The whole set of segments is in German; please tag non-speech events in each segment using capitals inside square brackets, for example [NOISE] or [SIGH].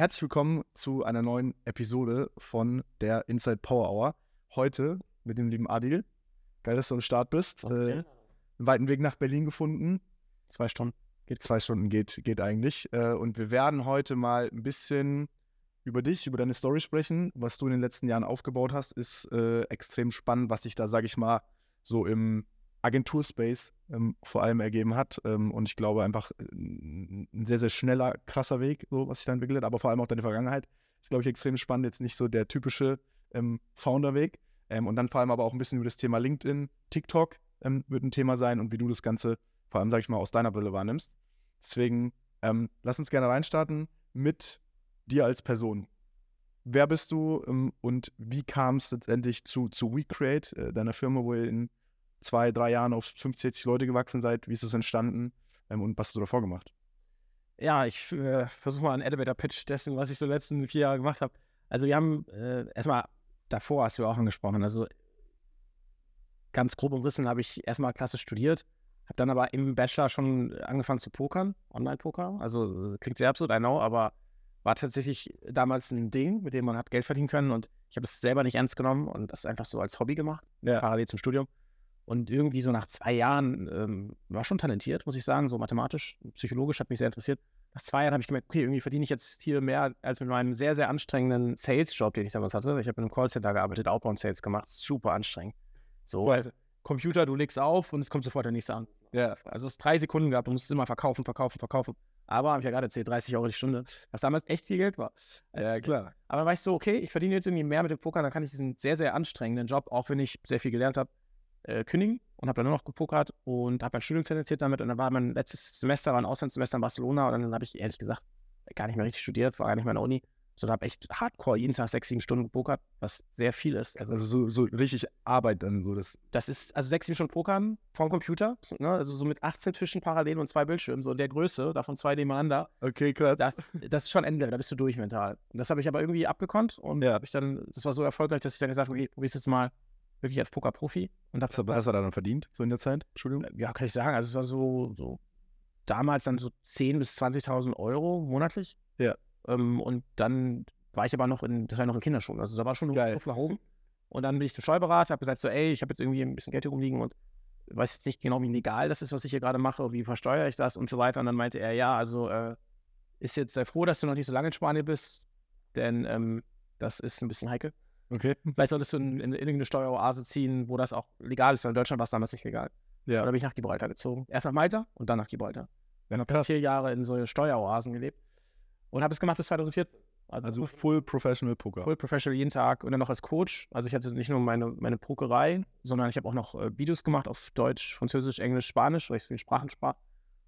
Herzlich willkommen zu einer neuen Episode von der Inside Power Hour. Heute mit dem lieben Adil. Geil, dass du am Start bist. Okay. Äh, einen weiten Weg nach Berlin gefunden. Zwei Stunden. Geht zwei Stunden, geht, geht eigentlich. Äh, und wir werden heute mal ein bisschen über dich, über deine Story sprechen. Was du in den letzten Jahren aufgebaut hast, ist äh, extrem spannend, was sich da, sage ich mal, so im Agenturspace ähm, vor allem ergeben hat. Ähm, und ich glaube einfach äh, ein sehr, sehr schneller, krasser Weg, so was sich da entwickelt hat, aber vor allem auch deine Vergangenheit. Ist, glaube ich, extrem spannend. Jetzt nicht so der typische ähm, Founder-Weg. Ähm, und dann vor allem aber auch ein bisschen über das Thema LinkedIn, TikTok ähm, wird ein Thema sein und wie du das Ganze vor allem, sage ich mal, aus deiner Brille wahrnimmst. Deswegen ähm, lass uns gerne reinstarten mit dir als Person. Wer bist du und wie kam es letztendlich zu, zu WeCreate, äh, deiner Firma, wo ihr in zwei, drei Jahren auf 50, 60 Leute gewachsen seid? Wie ist es entstanden ähm, und was hast du davor gemacht? Ja, ich äh, versuche mal einen Elevator-Pitch dessen, was ich so letzten vier Jahre gemacht habe. Also wir haben äh, erstmal, davor hast du auch angesprochen, also ganz grob umrissen habe ich erstmal Klasse studiert, habe dann aber im Bachelor schon angefangen zu pokern, Online-Poker. Also klingt sehr absurd, I know, aber war tatsächlich damals ein Ding, mit dem man hat Geld verdienen können und ich habe es selber nicht ernst genommen und das einfach so als Hobby gemacht, Ja. parallel zum Studium. Und irgendwie so nach zwei Jahren ähm, war schon talentiert, muss ich sagen, so mathematisch, psychologisch hat mich sehr interessiert. Nach zwei Jahren habe ich gemerkt, okay, irgendwie verdiene ich jetzt hier mehr als mit meinem sehr, sehr anstrengenden Sales-Job, den ich damals hatte. Ich habe in einem Callcenter gearbeitet, Outbound-Sales gemacht, super anstrengend. So, Weil- Computer, du legst auf und es kommt sofort der nächste an. Ja. Also es ist drei Sekunden gehabt, du musst es immer verkaufen, verkaufen, verkaufen. Aber, habe ich ja gerade erzählt, 30 Euro die Stunde, was damals echt viel Geld war. Ja, klar. Aber dann war ich so, okay, ich verdiene jetzt irgendwie mehr mit dem Pokern, dann kann ich diesen sehr, sehr anstrengenden Job, auch wenn ich sehr viel gelernt habe, äh, kündigen und habe dann nur noch gepokert und habe mein Studium finanziert damit. Und dann war mein letztes Semester, war ein Auslandssemester in Barcelona und dann habe ich ehrlich gesagt gar nicht mehr richtig studiert, war gar nicht mehr in der Uni, sondern habe echt hardcore jeden Tag sechs, sieben Stunden gepokert, was sehr viel ist. Also Also so, so richtig Arbeit dann so. Das, das ist, also sechs, sieben Stunden Pokern vom Computer, ne? also so mit 18 Tischen parallel und zwei Bildschirmen, so in der Größe, davon zwei nebeneinander. okay, klar. Das, das ist schon Ende, da bist du durch mental. Und das habe ich aber irgendwie abgekonnt und Ja. habe ich dann, das war so erfolgreich, dass ich dann gesagt habe, okay, probier's jetzt mal wirklich als Poker-Profi. Und habe Was hast du da dann verdient, so in der Zeit? Entschuldigung. ja, kann ich sagen, also es war so, so damals dann so 10.000 bis 20.000 Euro monatlich. Ja. Ähm, und dann war ich aber noch in, das war noch in Kinderschuhen, also da war schon Geil. Luft nach oben. Und dann bin ich zum Steuerberater, habe gesagt so, ey, ich habe jetzt irgendwie ein bisschen Geld hier rumliegen und weiß jetzt nicht genau, wie legal das ist, was ich hier gerade mache, wie versteuere ich das und so weiter. Und dann meinte er, ja, also äh, ist jetzt sehr froh, dass du noch nicht so lange in Spanien bist, denn ähm, das ist ein bisschen heikel. Okay. Vielleicht solltest du in, in, in irgendeine Steueroase ziehen, wo das auch legal ist, weil in Deutschland war es damals nicht legal. Ja. Und dann bin ich nach Gibraltar gezogen. Erst nach Malta und dann nach Gibraltar. Ja, Ich habe vier Jahre in so Steueroasen gelebt und habe es gemacht bis 2014. Also Full Professional Poker. Full Professional jeden Tag und dann noch als Coach. Also ich hatte nicht nur meine, meine Pokerei, sondern ich habe auch noch äh, Videos gemacht auf Deutsch, Französisch, Englisch, Spanisch, weil ich so viele Sprachen sprach.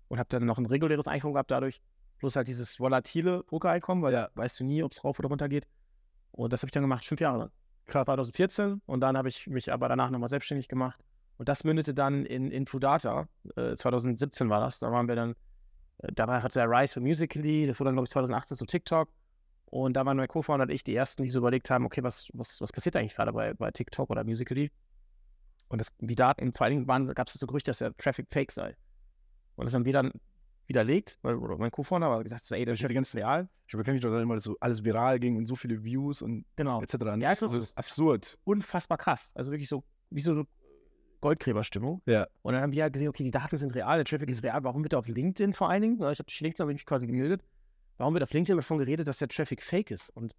Und habe dann noch ein reguläres Einkommen gehabt dadurch. Plus halt dieses volatile Pokereinkommen, weil Ja. weißt du nie, ob es rauf oder runter geht. Und das habe ich dann gemacht, fünf Jahre lang. Krass. 2014 und dann habe ich mich aber danach nochmal selbstständig gemacht. Und das mündete dann in Infodata. Äh, 2017 war das. Da waren wir dann, äh, da war, hatte der Rise von Musically, das wurde dann, glaube ich, 2018 zu TikTok. Und da waren mein Co-Founder und ich die ersten, die so überlegt haben, okay, was, was, was passiert eigentlich gerade bei, bei TikTok oder Musically? Und das, die Daten, vor allen Dingen gab es so Gerüchte, dass der Traffic fake sei. Und das haben wir dann widerlegt, weil oder mein Co-Founder hat gesagt, so, ey, das Ich hatte ganz real. Ich bekenne mich doch immer, dass so alles viral ging und so viele Views und genau. etc. Ja, also so. das ist absurd. unfassbar krass. Also wirklich so, wie so eine Goldgräberstimmung. Ja. Und dann haben wir halt gesehen, okay, die Daten sind real, der Traffic ist real. Warum wird auf LinkedIn vor allen Dingen, ich habe durch LinkedIn mich quasi gemeldet, warum wird auf LinkedIn davon geredet, dass der Traffic fake ist? Und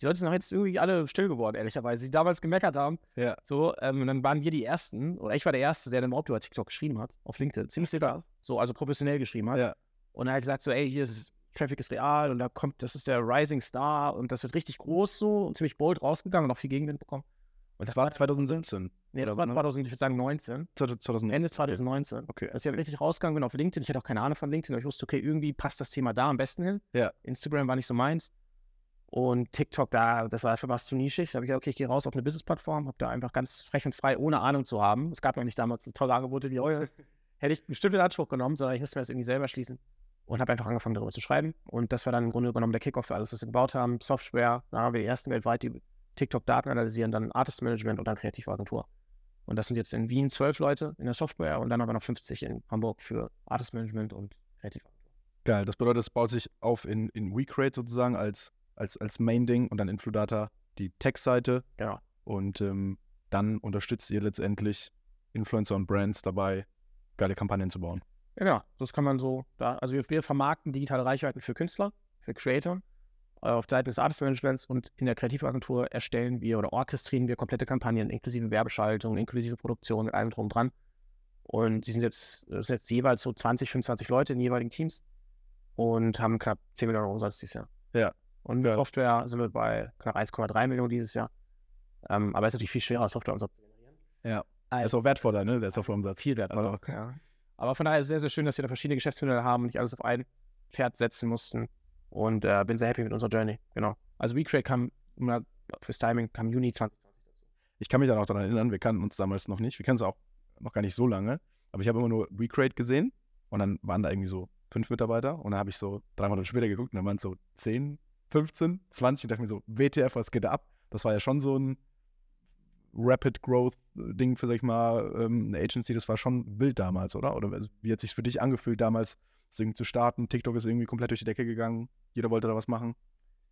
die Leute sind auch jetzt irgendwie alle still geworden, ehrlicherweise, die damals gemeckert haben. Ja. So, ähm, und dann waren wir die Ersten, oder ich war der Erste, der dann überhaupt über TikTok geschrieben hat, auf LinkedIn. Ziemlich sicher. So, also professionell geschrieben hat. Ja. Und er hat gesagt so, ey, hier ist Traffic ist real und da kommt, das ist der Rising Star und das wird richtig groß so und ziemlich bold rausgegangen und auch viel Gegenwind bekommen. Und Das war 2017. Nee, das war ne? 2000, ich würde sagen 19. 2000. Ende 2019. Okay. Dass ich halt richtig rausgegangen bin auf LinkedIn. Ich hatte auch keine Ahnung von LinkedIn, aber ich wusste, okay, irgendwie passt das Thema da am besten hin. Ja. Instagram war nicht so meins. Und TikTok, da, das war für was zu nischig. Da habe ich gesagt, okay, ich gehe raus auf eine Business-Plattform, habe da einfach ganz frech und frei, ohne Ahnung zu haben. Es gab noch nicht damals so tolle Angebote wie heute. [LAUGHS] Hätte ich bestimmt in Anspruch genommen, sondern ich musste mir das irgendwie selber schließen. Und habe einfach angefangen, darüber zu schreiben. Und das war dann im Grunde genommen der Kickoff für alles, was wir gebaut haben. Software, da haben wir die ersten weltweit, die TikTok-Daten analysieren, dann Artist Management und dann Kreativagentur. Und das sind jetzt in Wien zwölf Leute in der Software und dann haben wir noch 50 in Hamburg für Artist Management und Kreativagentur. Geil, das bedeutet, es baut sich auf in, in WeCreate sozusagen als, als, als Main-Ding und dann Infludata die Tech-Seite. Genau. Und ähm, dann unterstützt ihr letztendlich Influencer und Brands dabei, geile Kampagnen zu bauen. Genau, das kann man so da. Also wir, wir vermarkten digitale Reichweiten für Künstler, für Creator äh, auf Seiten des Artist Managements und in der Kreativagentur erstellen wir oder orchestrieren wir komplette Kampagnen, inklusive Werbeschaltung, inklusive Produktion mit allem drum dran. Und die sind jetzt, das sind jetzt jeweils so 20, 25 Leute in jeweiligen Teams und haben knapp 10 Millionen Umsatz dieses Jahr. Ja. Und Ja. Software sind wir bei knapp 1,3 Millionen dieses Jahr. Ähm, aber es ist natürlich viel schwerer, Softwareumsatz zu generieren. Ja. Als ist auch wertvoller, ne? Der Softwareumsatz. viel wert. Also- ja. Aber von daher ist es sehr, sehr schön, dass wir da verschiedene Geschäftsmodelle haben und nicht alles auf ein Pferd setzen mussten. Und äh, bin sehr happy mit unserer Journey. Genau. Also WeCreate kam, da- fürs Timing, kam Juni 2020 dazu. Ich kann mich dann auch daran erinnern, wir kannten uns damals noch nicht. Wir kennen es auch noch gar nicht so lange. Aber ich habe immer nur WeCreate gesehen und dann waren da irgendwie so fünf Mitarbeiter und dann habe ich so drei Monate später geguckt und dann waren es so 10, 15, 20 und dachte mir so, WTF, was geht da ab? Das war ja schon so ein Rapid Growth-Ding für, sag ich mal, ähm, eine Agency, das war schon wild damals, oder? Oder also, wie hat sich für dich angefühlt damals, das Ding zu starten? TikTok ist irgendwie komplett durch die Decke gegangen, jeder wollte da was machen.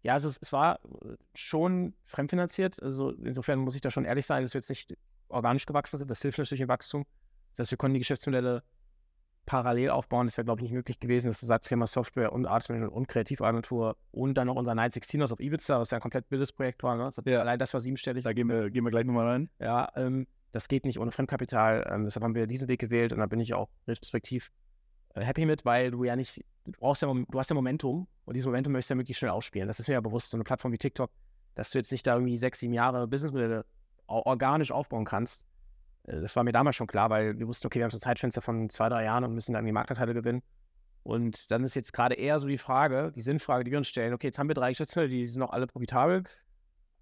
Ja, also es, es war äh, schon fremdfinanziert. Also insofern muss ich da schon ehrlich sein, dass wir jetzt nicht organisch gewachsen sind. Das hilft natürlich im Wachstum. Das heißt, wir konnten die Geschäftsmodelle parallel aufbauen. Das wäre, glaube ich, nicht möglich gewesen, dass du sagst, Firma Software und Artmanagement und Kreativagentur und dann noch unser 916ers auf Ibiza, was ja ein komplett billiges Projekt war. Ne? Das hat- Ja. Allein das war siebenstellig. Da gehen wir, gehen wir gleich nochmal rein. Ja, ähm, das geht nicht ohne Fremdkapital. Ähm, deshalb haben wir diesen Weg gewählt und da bin ich auch retrospektiv äh, happy mit, weil du ja nicht, du brauchst ja, du hast ja Momentum und dieses Momentum möchtest du ja möglichst schnell ausspielen. Das ist mir ja bewusst, so eine Plattform wie TikTok, dass du jetzt nicht da irgendwie sechs, sieben Jahre Businessmodelle organisch aufbauen kannst. Äh, Das war mir damals schon klar, weil wir wussten, okay, wir haben so ein Zeitfenster von zwei, drei Jahren und müssen dann die Marktanteile gewinnen. Und dann ist jetzt gerade eher so die Frage, die Sinnfrage, die wir uns stellen, okay, jetzt haben wir drei Geschäftsmodelle, die sind auch alle profitabel,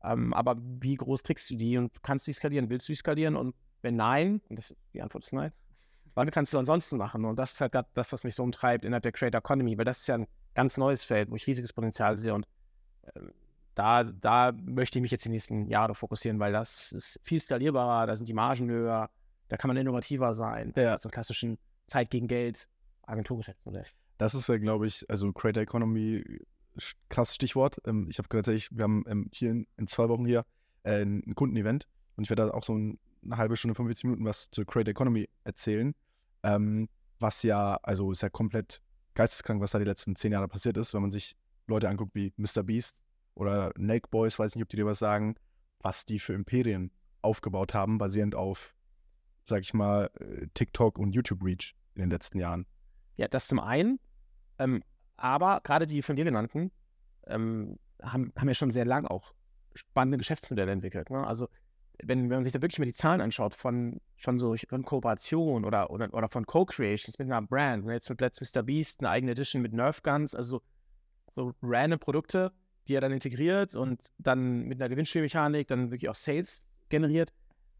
ähm, aber wie groß kriegst du die und kannst du die skalieren? Willst du die skalieren? Und wenn nein, und das, die Antwort ist nein, wann kannst du ansonsten machen? Und das ist halt das, was mich so umtreibt innerhalb der Creator Economy, weil das ist ja ein ganz neues Feld, wo ich riesiges Potenzial sehe und ähm, da, da möchte ich mich jetzt die nächsten Jahre fokussieren, weil das ist viel skalierbarer, da sind die Margen höher, da kann man innovativer sein. Ja. als im klassischen Zeit gegen Geld Agenturgeschäftsmodell. Das ist ja, glaube ich, also Creator Economy, krasses Stichwort. Ähm, ich habe tatsächlich, wir haben ähm, hier in, in zwei Wochen hier äh, ein Kundenevent und ich werde da auch so ein, eine halbe Stunde, 45 Minuten was zur Creator Economy erzählen. Ähm, was ja, also ist ja komplett geisteskrank, was da die letzten zehn Jahre passiert ist, wenn man sich Leute anguckt wie Mr. Beast oder Nake Boys, weiß nicht, ob die dir was sagen, was die für Imperien aufgebaut haben, basierend auf, sag ich mal, äh, TikTok und YouTube-Reach in den letzten Jahren. Ja, das zum einen. Ähm, aber gerade die von dir genannten ähm, haben, haben ja schon sehr lang auch spannende Geschäftsmodelle entwickelt. Ne? Also wenn, wenn man sich da wirklich mal die Zahlen anschaut von, von so von Kooperation oder, oder, oder von Co-Creations mit einer Brand, ne? jetzt mit Let's Mr. Beast, eine eigene Edition mit Nerf Guns, also so random Produkte, die er dann integriert und dann mit einer Gewinnspielmechanik dann wirklich auch Sales generiert,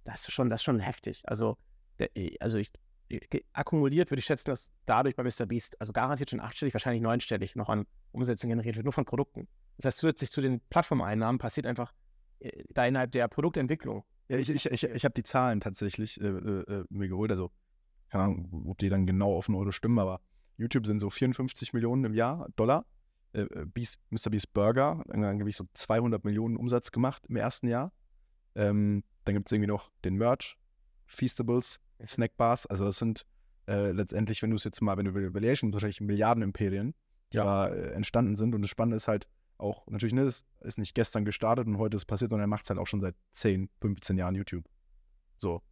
das ist schon, das ist schon heftig. Also, der, also ich, ge- akkumuliert würde ich schätzen, dass dadurch bei Mr. Beast, also garantiert schon achtstellig, wahrscheinlich neunstellig noch an Umsätzen generiert wird, nur von Produkten. Das heißt, zusätzlich zu den Plattformeinnahmen passiert einfach äh, da innerhalb der Produktentwicklung. Ja, ich, ich, ich, ich habe die Zahlen tatsächlich äh, äh, äh, mir geholt. Also, keine Ahnung, ob die dann genau auf einen Euro stimmen, aber YouTube sind so 54 Millionen im Jahr Dollar. Äh, äh, Beast, Mr. Beast Burger dann so 200 Millionen Umsatz gemacht im ersten Jahr. Ähm, dann gibt es irgendwie noch den Merch, Feastables, Snackbars. Also, das sind äh, letztendlich, wenn du es jetzt mal, wenn du Valuation, wahrscheinlich Milliarden-Imperien, die Ja. da äh, entstanden sind. Und das Spannende ist halt auch, natürlich, ne, es ist nicht gestern gestartet und heute ist passiert, sondern er macht es halt auch schon seit 10, 15 Jahren YouTube. So.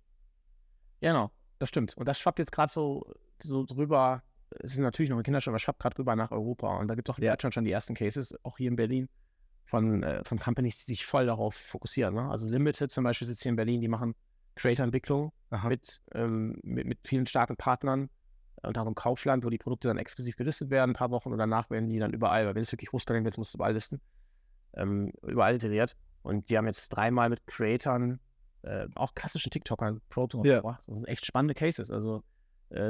Genau, das stimmt. Und das schwappt jetzt gerade so, so drüber, es ist natürlich noch ein Kinderschuh, aber schwappt gerade rüber nach Europa. Und da gibt es auch in Ja. Deutschland schon die ersten Cases, auch hier in Berlin, von, äh, von Companies, die sich voll darauf fokussieren. Ne? Also Limited zum Beispiel sitzt hier in Berlin, die machen Creator-Entwicklung mit, ähm, mit, mit vielen starken Partnern, äh, unter anderem Kaufland, wo die Produkte dann exklusiv gelistet werden, ein paar Wochen und danach werden die dann überall, weil wenn es wirklich hochskalieren willst, musst du überall listen, ähm, überall iteriert. Und die haben jetzt dreimal mit Creatern, äh, auch klassischen TikTokern, Proto Ja. gebracht. Das sind echt spannende Cases, also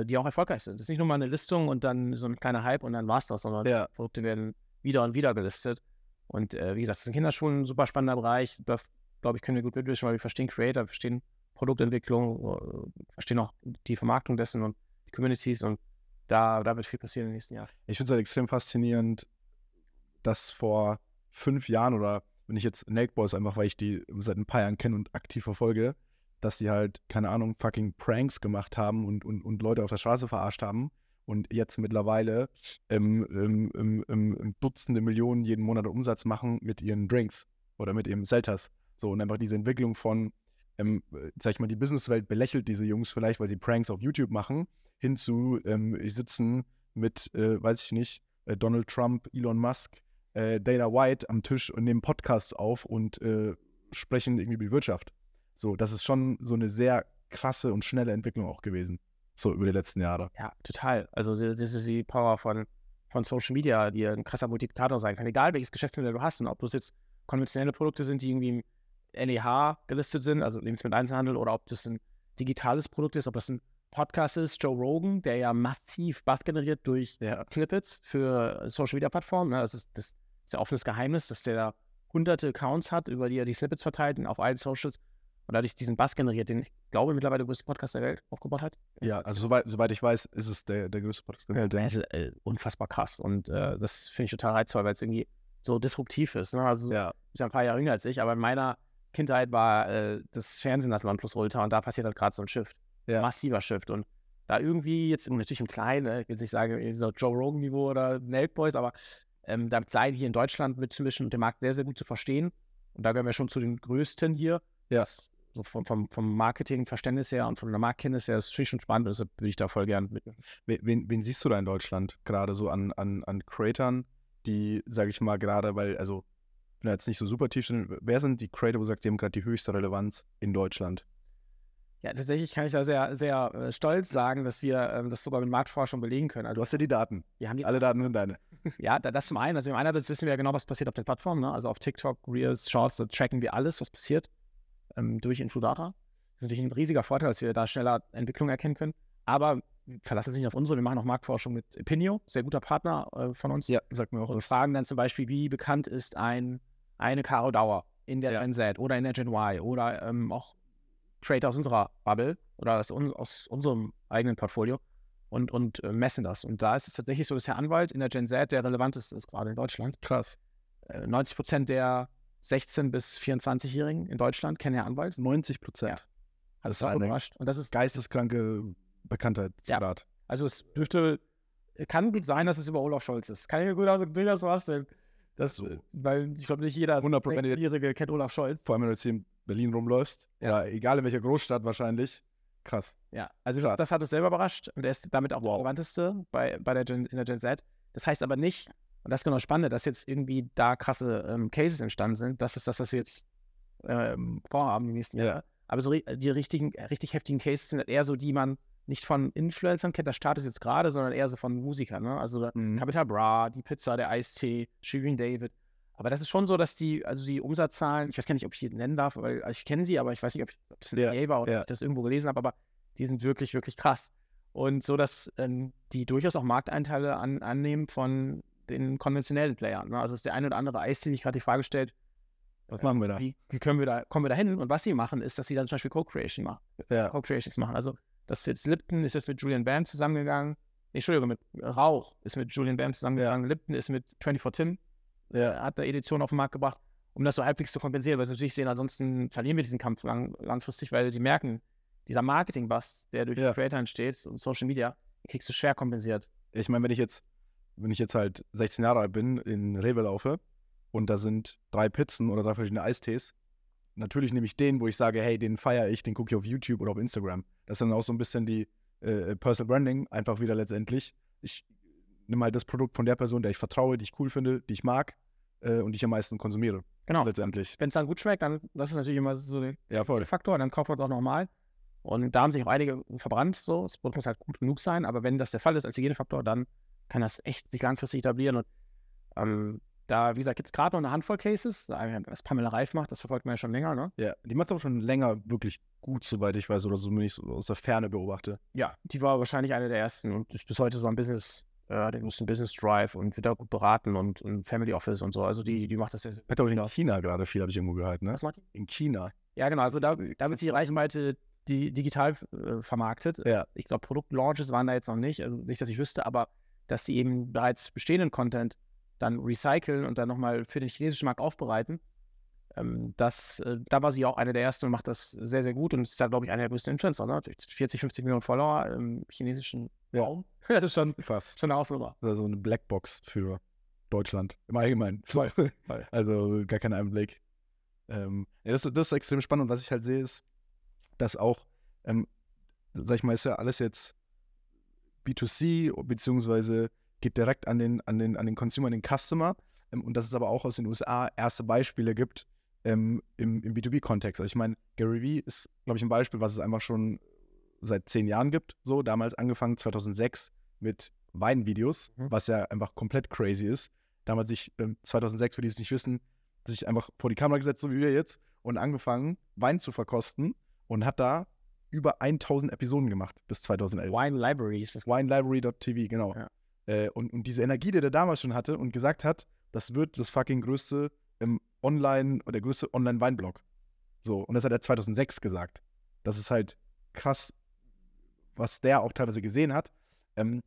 die auch erfolgreich sind. Das ist nicht nur mal eine Listung und dann so ein kleiner Hype und dann war's das, sondern Ja. Produkte werden wieder und wieder gelistet. Und äh, wie gesagt, das ist in Kinderschuhen ein super spannender Bereich. Da, glaube ich, können wir gut mitwischen, weil wir verstehen Creator, wir verstehen Produktentwicklung, äh, verstehen auch die Vermarktung dessen und die Communities und da, da wird viel passieren im nächsten Jahr. Ich finde es halt extrem faszinierend, dass vor fünf Jahren oder wenn ich jetzt Naked Boys einfach, weil ich die seit ein paar Jahren kenne und aktiv verfolge, dass die halt, keine Ahnung, fucking Pranks gemacht haben und, und, und Leute auf der Straße verarscht haben und jetzt mittlerweile ähm, ähm, ähm, Dutzende Millionen jeden Monat Umsatz machen mit ihren Drinks oder mit ihrem Selters. So, und einfach diese Entwicklung von, ähm, sag ich mal, die Businesswelt belächelt diese Jungs vielleicht, weil sie Pranks auf YouTube machen, hin zu, ähm, ich sitzen mit, äh, weiß ich nicht, äh, Donald Trump, Elon Musk, äh, Dana White am Tisch und nehmen Podcasts auf und äh, sprechen irgendwie über die Wirtschaft. So, das ist schon so eine sehr krasse und schnelle Entwicklung auch gewesen. So über die letzten Jahre. Ja, total. Also das ist die Power von, von Social Media, die ein krasser Multiplikator sein kann. Egal welches Geschäftsmodell du hast und ob du es jetzt konventionelle Produkte sind, die irgendwie im LEH gelistet sind, also Lebensmitteleinzelhandel, oder ob das ein digitales Produkt ist, ob das ein Podcast ist, Joe Rogan, der ja massiv Buzz generiert durch ja. Snippets für Social Media Plattformen. Ne? Das, ist, das ist ja offenes Geheimnis, dass der da hunderte Accounts hat, über die er die Snippets verteilt und auf allen Socials und dadurch diesen Bass generiert, den ich glaube mittlerweile der größte Podcast der Welt aufgebaut hat. Ja, also soweit, soweit ich weiß, ist es der, der größte Podcast der Welt. Das ist äh, unfassbar krass und äh, das finde ich total reizvoll, weil es irgendwie so disruptiv ist. Ne? Also ja. ist ja ein paar Jahre jünger als ich, aber in meiner Kindheit war äh, das Fernsehen das Nonplusultra und da passiert halt gerade so ein Shift. Ja. Massiver Shift und da irgendwie jetzt natürlich im Kleinen, ne, ich will jetzt nicht sagen, so Joe Rogan-Niveau oder Nelk Boys, aber ähm, damit sei hier in Deutschland mitzumischen und den Markt sehr, sehr gut zu verstehen. Und da gehören wir schon zu den größten hier. Ja. Das so vom, vom, vom Marketingverständnis her und von der Marktkenntnis her ist es schon spannend, deshalb würde ich da voll gern mit. Wen, wen, siehst du da in Deutschland gerade so an, an, an Creatern, die, sage ich mal, gerade, weil, also, ich bin jetzt nicht so super tief drin, wer sind die Creator, wo du sagst, die haben gerade die höchste Relevanz in Deutschland? Ja, tatsächlich kann ich da sehr, sehr äh, stolz sagen, dass wir ähm, das sogar mit Marktforschung belegen können. Also, du hast ja die Daten. Wir haben die Alle Daten sind deine. ja, das zum einen. Also, im einerseits wissen wir ja genau, was passiert auf den Plattformen. Ne? Also, auf TikTok, Reels, Shorts, da tracken wir alles, was passiert ähm, durch Infludata. Das ist natürlich ein riesiger Vorteil, dass wir da schneller Entwicklung erkennen können. Aber wir verlassen sich nicht auf unsere. Wir machen auch Marktforschung mit Opinio, sehr guter Partner äh, von uns. Ja, sagt mir auch. Wir fragen dann zum Beispiel, wie bekannt ist ein, eine Caro Dauer in der ja. Gen Z oder in der Gen Y oder ähm, auch Creator aus unserer Bubble oder aus, aus unserem eigenen Portfolio und, und äh, messen das. Und da ist es tatsächlich so, dass der Anwalt in der Gen Z der relevanteste ist, gerade in Deutschland. Krass. Äh, 90 Prozent der 16- bis 24-Jährigen in Deutschland kennen ja Anwalt. 90 Prozent. Ja. Das ist auch überrascht. Und das ist geisteskranke Bekanntheitsgrad. Ja. Also es dürfte, kann gut sein, dass es über Olaf Scholz ist. Kann ich mir gut also durchaus vorstellen. Das, so. Weil ich glaube, nicht jeder 100 kennt Olaf Scholz. Vor allem, wenn du jetzt hier in Berlin rumläufst. Ja. Oder egal in welcher Großstadt wahrscheinlich. Krass. Ja, also das, das, hat es selber überrascht. Und er ist damit auch wow. der relevanteste bei, bei der Gen, in der Gen Z. Das heißt aber nicht, und das ist genau spannend, dass jetzt irgendwie da krasse ähm, Cases entstanden sind. Das ist das, was wir jetzt ähm, vorhaben im nächsten Jahr. Aber so die richtigen, richtig heftigen Cases sind halt eher so, die man nicht von Influencern kennt, das startet jetzt gerade, sondern eher so von Musikern. Ne? Also mhm. Capital Bra, die Pizza, der Eistee, Shirin David. Aber das ist schon so, dass die, also die Umsatzzahlen, ich weiß gar nicht, ob ich die nennen darf, weil also ich kenne sie, aber ich weiß nicht, ob, ich, ob das ein ja, war oder ja. ob ich das irgendwo gelesen habe, aber die sind wirklich, wirklich krass. Und so, dass ähm, die durchaus auch Markteinteile an, annehmen von den konventionellen Playern. Ne? Also ist der eine oder andere die sich gerade die Frage stellt, was machen wir da? Wie, können wir da, kommen wir da hin? Und was sie machen, ist, dass sie dann zum Beispiel Co-Creation machen. Ja. Co-Creations machen. Also das ist jetzt Lipton ist jetzt mit Julian Bam zusammengegangen. Nee, Entschuldigung, mit Rauch ist mit Julian Bam zusammengegangen. Ja. Lipton ist mit 24 Tim. Ja. Hat eine Edition auf den Markt gebracht, um das so halbwegs zu kompensieren, weil sie natürlich sehen, ansonsten verlieren wir diesen Kampf lang, langfristig, weil die merken, dieser Marketing-Bust, der durch ja. Creator entsteht und Social Media, kriegst du schwer kompensiert. Ich meine, wenn ich jetzt wenn ich jetzt halt 16 Jahre alt bin, in Rewe laufe und da sind drei Pizzen oder drei verschiedene Eistees, natürlich nehme ich den, wo ich sage, hey, den feiere ich, den gucke ich auf YouTube oder auf Instagram. Das ist dann auch so ein bisschen die äh, Personal Branding, einfach wieder letztendlich. Ich nehme halt das Produkt von der Person, der ich vertraue, die ich cool finde, die ich mag äh, und die ich am meisten konsumiere. Genau. Letztendlich. Wenn es dann gut schmeckt, dann das ist natürlich immer so der ja. Faktor, dann kauft man es auch nochmal. Und da haben sich auch einige verbrannt, so. Das Produkt muss halt gut genug sein, aber wenn das der Fall ist als Hygienefaktor, dann kann das echt sich langfristig etablieren. Und ähm, da, wie gesagt, gibt es gerade noch eine Handvoll Cases. Was Pamela Reif macht, das verfolgt man ja schon länger, ne? Ja, die macht es aber schon länger wirklich gut, soweit ich weiß, oder so, wenn ich so aus der Ferne beobachte. Ja, die war wahrscheinlich eine der ersten und ist bis heute so ein Business, äh, den muss ein Business Drive und wird da gut beraten und, und Family Office und so. Also die, die macht das sehr, sehr gut. Hat auch in China gerade viel, habe ich irgendwo gehört, ne? Was macht die? In China. Ja, genau. Also da, da wird die Reichweite die digital äh, vermarktet. Ja. Ich glaube, Produktlaunches waren da jetzt noch nicht, also nicht, dass ich wüsste, aber dass sie eben bereits bestehenden Content dann recyceln und dann nochmal für den chinesischen Markt aufbereiten. Ähm, das, äh, da war sie auch eine der ersten und macht das sehr, sehr gut und ist da, glaube ich, einer der größten Influencer, ne? 40, 50 Millionen Follower im chinesischen Ja. Raum. [LAUGHS] das ist schon, Fast. schon eine Hausnummer. Das ist so eine Blackbox für Deutschland im Allgemeinen. [LAUGHS] Also gar kein Einblick. Ähm, ja, das, das ist extrem spannend. Und was ich halt sehe, ist, dass auch, ähm, sag ich mal, ist ja alles jetzt B2C, beziehungsweise geht direkt an den, an den, an den Consumer, an den Customer. Ähm, und dass es aber auch aus den USA erste Beispiele gibt ähm, im, im B2B-Kontext. Also ich meine, Gary Vee ist, glaube ich, ein Beispiel, was es einfach schon seit zehn Jahren gibt. So, damals angefangen 2006 mit Weinvideos, Mhm. was ja einfach komplett crazy ist. Damals sich ähm, 2006, für die es nicht wissen, sich einfach vor die Kamera gesetzt, so wie wir jetzt, und angefangen, Wein zu verkosten und hat da über 1000 Episoden gemacht bis 2011. Wine Library ist das. Winelibrary.tv, genau. Ja. Äh, und, und diese Energie, die der damals schon hatte und gesagt hat, das wird das fucking größte ähm, Online, oder der größte Online-Weinblog. So, und das hat er 2006 gesagt. Das ist halt krass, was der auch teilweise gesehen hat. Ähm,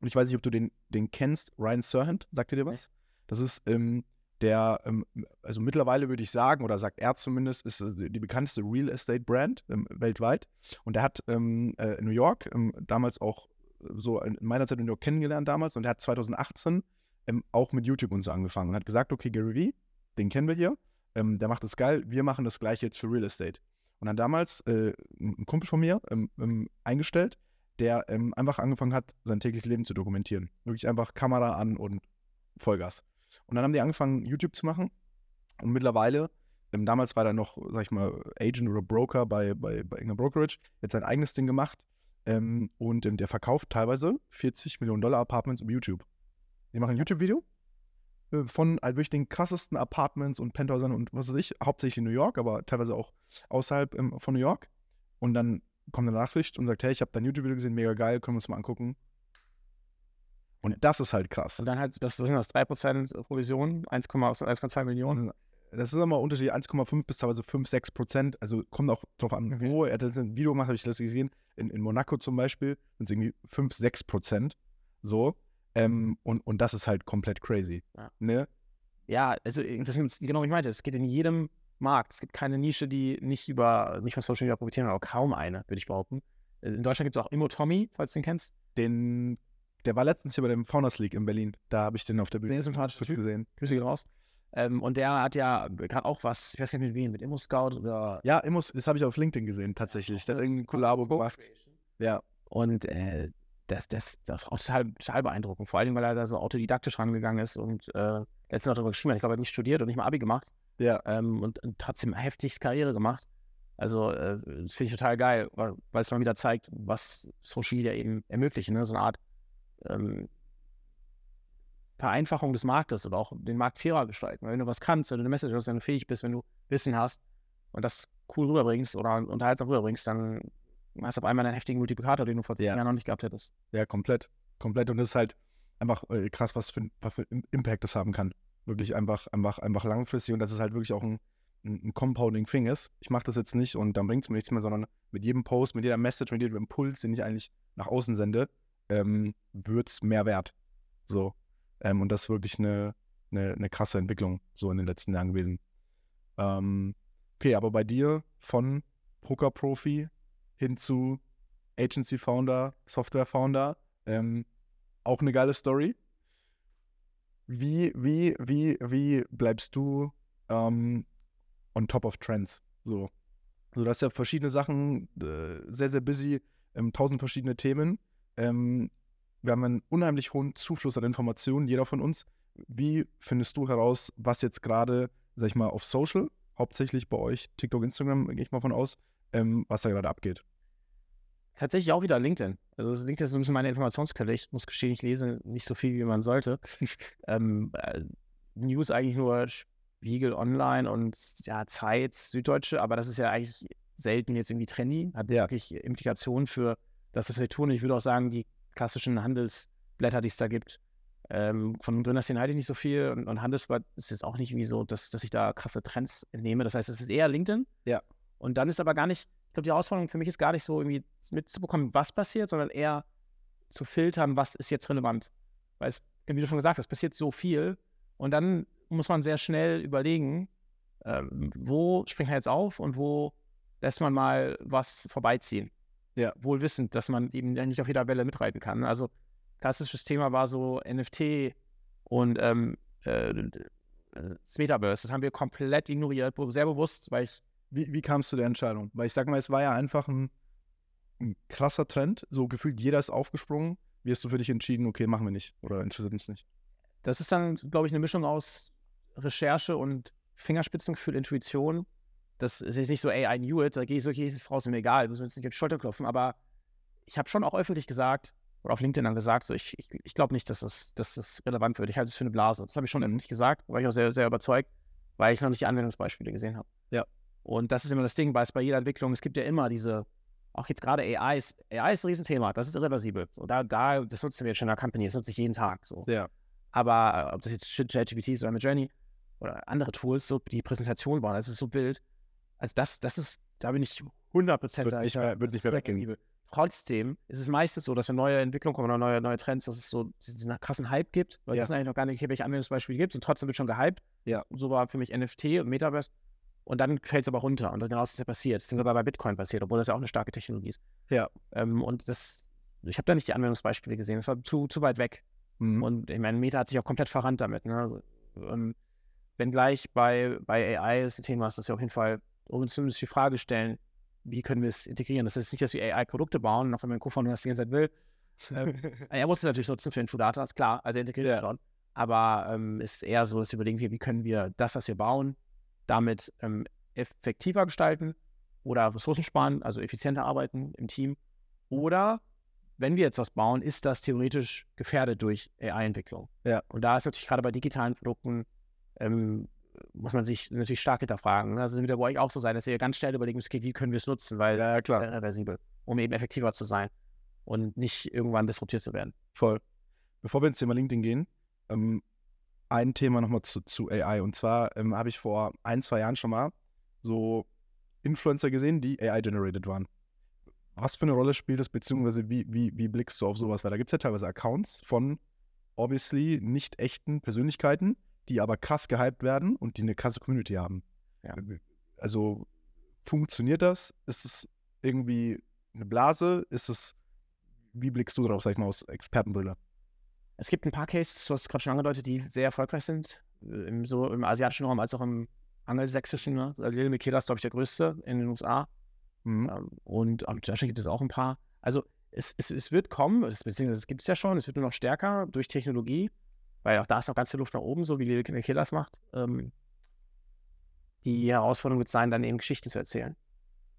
und ich weiß nicht, ob du den, den kennst, Ryan Serhant, sagt dir was? Das ist ähm, der, ähm, also mittlerweile würde ich sagen, oder sagt er zumindest, ist äh, die bekannteste Real Estate Brand ähm, weltweit. Und er hat ähm, äh, in New York damals auch äh, so in meiner Zeit in New York kennengelernt damals und er hat 2018 ähm, auch mit YouTube und so angefangen und hat gesagt, okay, Gary Vee, den kennen wir hier, der macht das geil, wir machen das gleiche jetzt für Real Estate. Und dann damals äh, ein Kumpel von mir ähm, ähm, eingestellt, der ähm, einfach angefangen hat, sein tägliches Leben zu dokumentieren. Wirklich einfach Kamera an und Vollgas. Und dann haben die angefangen, YouTube zu machen. Und mittlerweile, ähm, damals war er noch, sag ich mal, Agent oder Broker bei, bei, bei irgendeiner Brokerage, jetzt sein eigenes Ding gemacht. Ähm, und ähm, der verkauft teilweise 40 Millionen Dollar Apartments über YouTube. Die machen ein YouTube-Video äh, von halt wirklich den krassesten Apartments und Penthäusern und was weiß ich, hauptsächlich in New York, aber teilweise auch außerhalb ähm, von New York. Und dann kommt eine Nachricht und sagt, hey, ich habe dein YouTube-Video gesehen, mega geil, können wir uns mal angucken. Und das ist halt krass. Und dann halt, das sind das 3% Provision, 1,2 aus 1,2 Millionen. Das ist immer unterschiedlich, 1,5 bis teilweise 5, 6 Prozent. Also kommt auch drauf an, Okay. wo. Er jetzt ein Video gemacht, habe ich das gesehen. In, in Monaco zum Beispiel sind es irgendwie 5, 6 Prozent. So. Ähm, und, und das ist halt komplett crazy. Ja. Ne? Ja, also das ist genau wie ich meinte, es geht in jedem Markt. Es gibt keine Nische, die nicht über, nicht von Social Media profitieren, aber kaum eine, würde ich behaupten. Äh, In Deutschland gibt es auch Immo Tommy, falls du den kennst. Den, der war letztens hier bei dem Founders League in Berlin. Da habe ich den auf der Bühne Sehr sympathischer kurz Typ. gesehen. Grüße gehen raus. Ähm, und der hat ja gerade auch was, ich weiß gar nicht mit wem, mit Immo Scout oder Ja, Immos, das habe ich auf LinkedIn gesehen, tatsächlich. Der hat irgendwie ein Kollabo gemacht. Ja. Und äh, das, das, das ist auch total, total beeindruckend. Vor allem, weil er da so autodidaktisch rangegangen ist und äh, letztens noch darüber geschrieben hat. Ich glaube, er hat nicht studiert und nicht mal Abi gemacht. Ja. Ähm, und, und trotzdem heftigst Karriere gemacht. Also, äh, das finde ich total geil, weil weil es mal wieder zeigt, was Social Media eben ermöglicht. Ne? So eine Art ähm, Vereinfachung des Marktes oder auch den Markt fairer gestalten. Weil wenn du was kannst, wenn du eine Message hast, wenn du fähig bist, wenn du Wissen hast und das cool rüberbringst oder unterhaltsam rüberbringst, dann hast du auf einmal einen heftigen Multiplikator, den du vor zehn Ja. Jahren noch nicht gehabt hättest. Ja, komplett. Komplett. Und das ist halt einfach äh, krass, was für, was für einen Impact das haben kann. Wirklich einfach, einfach, einfach langfristig und dass es halt wirklich auch ein, ein, ein Compounding-Thing ist. Ich mache das jetzt nicht und dann bringt es mir nichts mehr, sondern mit jedem Post, mit jeder Message, mit jedem Impuls, den ich eigentlich nach außen sende, ähm, wird es mehr wert. So. Ähm, und das ist wirklich eine, eine, eine krasse Entwicklung so in den letzten Jahren gewesen. Ähm, okay, aber bei dir von Poker-Profi hin zu Agency-Founder, Software-Founder, ähm, auch eine geile Story. Wie, wie, wie, wie bleibst du ähm, on top of Trends? So. Also, du hast ja verschiedene Sachen, äh, sehr, sehr busy, ähm, tausend verschiedene Themen. Ähm, wir haben einen unheimlich hohen Zufluss an Informationen, jeder von uns. Wie findest du heraus, was jetzt gerade, sag ich mal, auf Social, hauptsächlich bei euch, TikTok, Instagram, gehe ich mal von aus, ähm, was da gerade abgeht? Tatsächlich auch wieder LinkedIn. Also LinkedIn ist so ein bisschen meine Informationsquelle. Ich muss gestehen, ich lese nicht so viel, wie man sollte. [LAUGHS] ähm, äh, News eigentlich nur Spiegel Online und ja, Zeit, Süddeutsche, aber das ist ja eigentlich selten jetzt irgendwie trendy, hat Ja. wirklich Implikationen für das, was wir tun. Und ich würde auch sagen, die klassischen Handelsblätter, die es da gibt, ähm, von Gründerszenen halte ich nicht so viel und, und Handelsblatt ist jetzt auch nicht wie so, dass, dass ich da krasse Trends entnehme. Das heißt, es ist eher LinkedIn. Ja. Und dann ist aber gar nicht, ich glaube, die Herausforderung für mich ist gar nicht so irgendwie mitzubekommen, was passiert, sondern eher zu filtern, was ist jetzt relevant. Weil es, wie du schon gesagt hast, passiert so viel und dann muss man sehr schnell überlegen, ähm, wo springt er jetzt auf und wo lässt man mal was vorbeiziehen. Ja. Wohl wissend, dass man eben nicht auf jeder Welle mitreiten kann. Also klassisches Thema war so NFT und ähm, äh, das Metaverse. Das haben wir komplett ignoriert, sehr bewusst, weil ich. Wie, wie kamst du der Entscheidung? Weil ich sag mal, es war ja einfach ein, ein krasser Trend. So gefühlt jeder ist aufgesprungen. Wie hast du für dich entschieden, okay, machen wir nicht oder interessiert uns nicht? Das ist dann, glaube ich, eine Mischung aus Recherche und Fingerspitzengefühl, Intuition. Das ist jetzt nicht so, ey, I knew it, da gehe ich so, okay, ist Frau, ist mir egal, müssen wir uns nicht auf die Schulter klopfen. Aber ich habe schon auch öffentlich gesagt, oder auf LinkedIn dann gesagt, so, ich, ich, ich glaube nicht, dass das, dass das relevant wird. Ich halte es für eine Blase. Das habe ich schon öffentlich gesagt, war ich auch sehr, sehr überzeugt, weil ich noch nicht die Anwendungsbeispiele gesehen habe. Ja. Und das ist immer das Ding, weil es bei jeder Entwicklung, es gibt ja immer diese, auch jetzt gerade AI ist, AI ist ein Riesenthema, das ist irreversibel. So, da, da, das nutzen wir jetzt schon in der Company, das nutze ich jeden Tag. So. Ja. Aber äh, ob das jetzt ChatGPT ist oder Journey oder andere Tools, so die Präsentation waren, das ist so wild. Also das, das ist, da bin ich 100% Wird da. nicht Ich- mehr- wird nicht mehr das ist weggehen. Trotzdem ist es meistens so, dass wenn neue Entwicklungen kommen oder neue, neue Trends, dass es so diesen krassen Hype gibt. Weil Ja. wir wissen eigentlich noch gar nicht, welche Anwendungsbeispiele gibt und trotzdem wird schon gehypt. Ja. Und so war für mich NFT und Metaverse. Und dann fällt es aber runter. Und genau das ist ja passiert. Das ist sogar bei Bitcoin passiert, obwohl das ja auch eine starke Technologie ist. Ja. Ähm, und das, ich habe da nicht die Anwendungsbeispiele gesehen. Das war zu, zu weit weg. Mhm. Und ich meine, Meta hat sich auch komplett verrannt damit. Ne? Also, ähm, wenngleich bei, bei AI das Thema ist, dass wir auf jeden Fall uns zumindest die Frage stellen, wie können wir es integrieren? Das ist nicht, dass wir AI-Produkte bauen, auch wenn mein Co-Founder das die ganze Zeit will. Ähm, [LAUGHS] er muss es natürlich nutzen für Infodata, ist klar, also er integriert Ja. es schon. Aber ähm, ist eher so, dass wir überlegen, wie können wir das, was wir bauen, damit ähm, effektiver gestalten oder Ressourcen sparen, also effizienter arbeiten im Team. Oder wenn wir jetzt was bauen, ist das theoretisch gefährdet durch AI-Entwicklung. Ja. Und da ist natürlich gerade bei digitalen Produkten, ähm, muss man sich natürlich stark hinterfragen. ne? Also wird ja bei euch auch so sein, dass ihr ganz schnell überlegen müsst, okay, wie können wir es nutzen, weil Ja, klar. ist irreversibel, um eben effektiver zu sein und nicht irgendwann disruptiert zu werden. Voll. Bevor wir ins Thema LinkedIn gehen, ähm, ein Thema nochmal zu, zu AI. Und zwar ähm, habe ich vor ein, zwei Jahren schon mal so Influencer gesehen, die AI-generated waren. Was für eine Rolle spielt das, beziehungsweise wie, wie, wie blickst du auf sowas? Weil da gibt es ja teilweise Accounts von obviously nicht echten Persönlichkeiten, die aber krass gehypt werden und die eine krasse Community haben. Ja. Also funktioniert das? Ist es irgendwie eine Blase? Ist es, wie blickst du darauf, sag ich mal, aus Expertenbrille? Es gibt ein paar Cases, du hast es gerade schon angedeutet, die sehr erfolgreich sind, äh, im, so im asiatischen Raum als auch im angelsächsischen. Ne? Lil Miquela ist, glaube ich, der größte in den USA. Mhm. Ähm, und in Deutschland gibt es auch ein paar. Also es, es, es wird kommen, beziehungsweise es gibt es ja schon, es wird nur noch stärker durch Technologie, weil auch da ist noch ganz viel Luft nach oben, so wie Lil das macht. Ähm, die Herausforderung wird sein, dann eben Geschichten zu erzählen.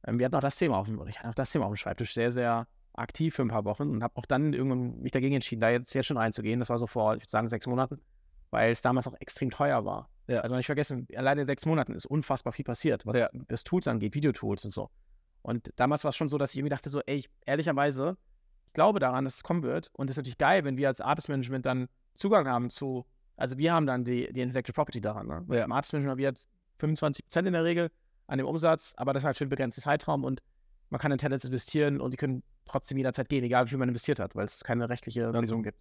Ähm, wir hatten auch das Thema auf dem, ich hatte auch das Thema auf dem Schreibtisch sehr, sehr aktiv für ein paar Wochen und habe auch dann irgendwann mich dagegen entschieden, da jetzt, jetzt schon reinzugehen. Das war so vor, ich würde sagen, sechs Monaten, weil es damals auch extrem teuer war. Ja. Also nicht vergessen, alleine in sechs Monaten ist unfassbar viel passiert, was Ja. das Tools angeht, Videotools und so. Und damals war es schon so, dass ich irgendwie dachte, so, ey, ich, ehrlicherweise, ich glaube daran, dass es kommen wird. Und es ist natürlich geil, wenn wir als Artist Management dann Zugang haben zu, also wir haben dann die, die Intellectual Property daran. Ne? Ja. Im Artist Management haben wir jetzt 25% in der Regel an dem Umsatz, aber das halt für einen begrenzten Zeitraum und man kann in Talents investieren und die können trotzdem jederzeit gehen, egal wie viel man investiert hat, weil es keine rechtliche Lösung gibt.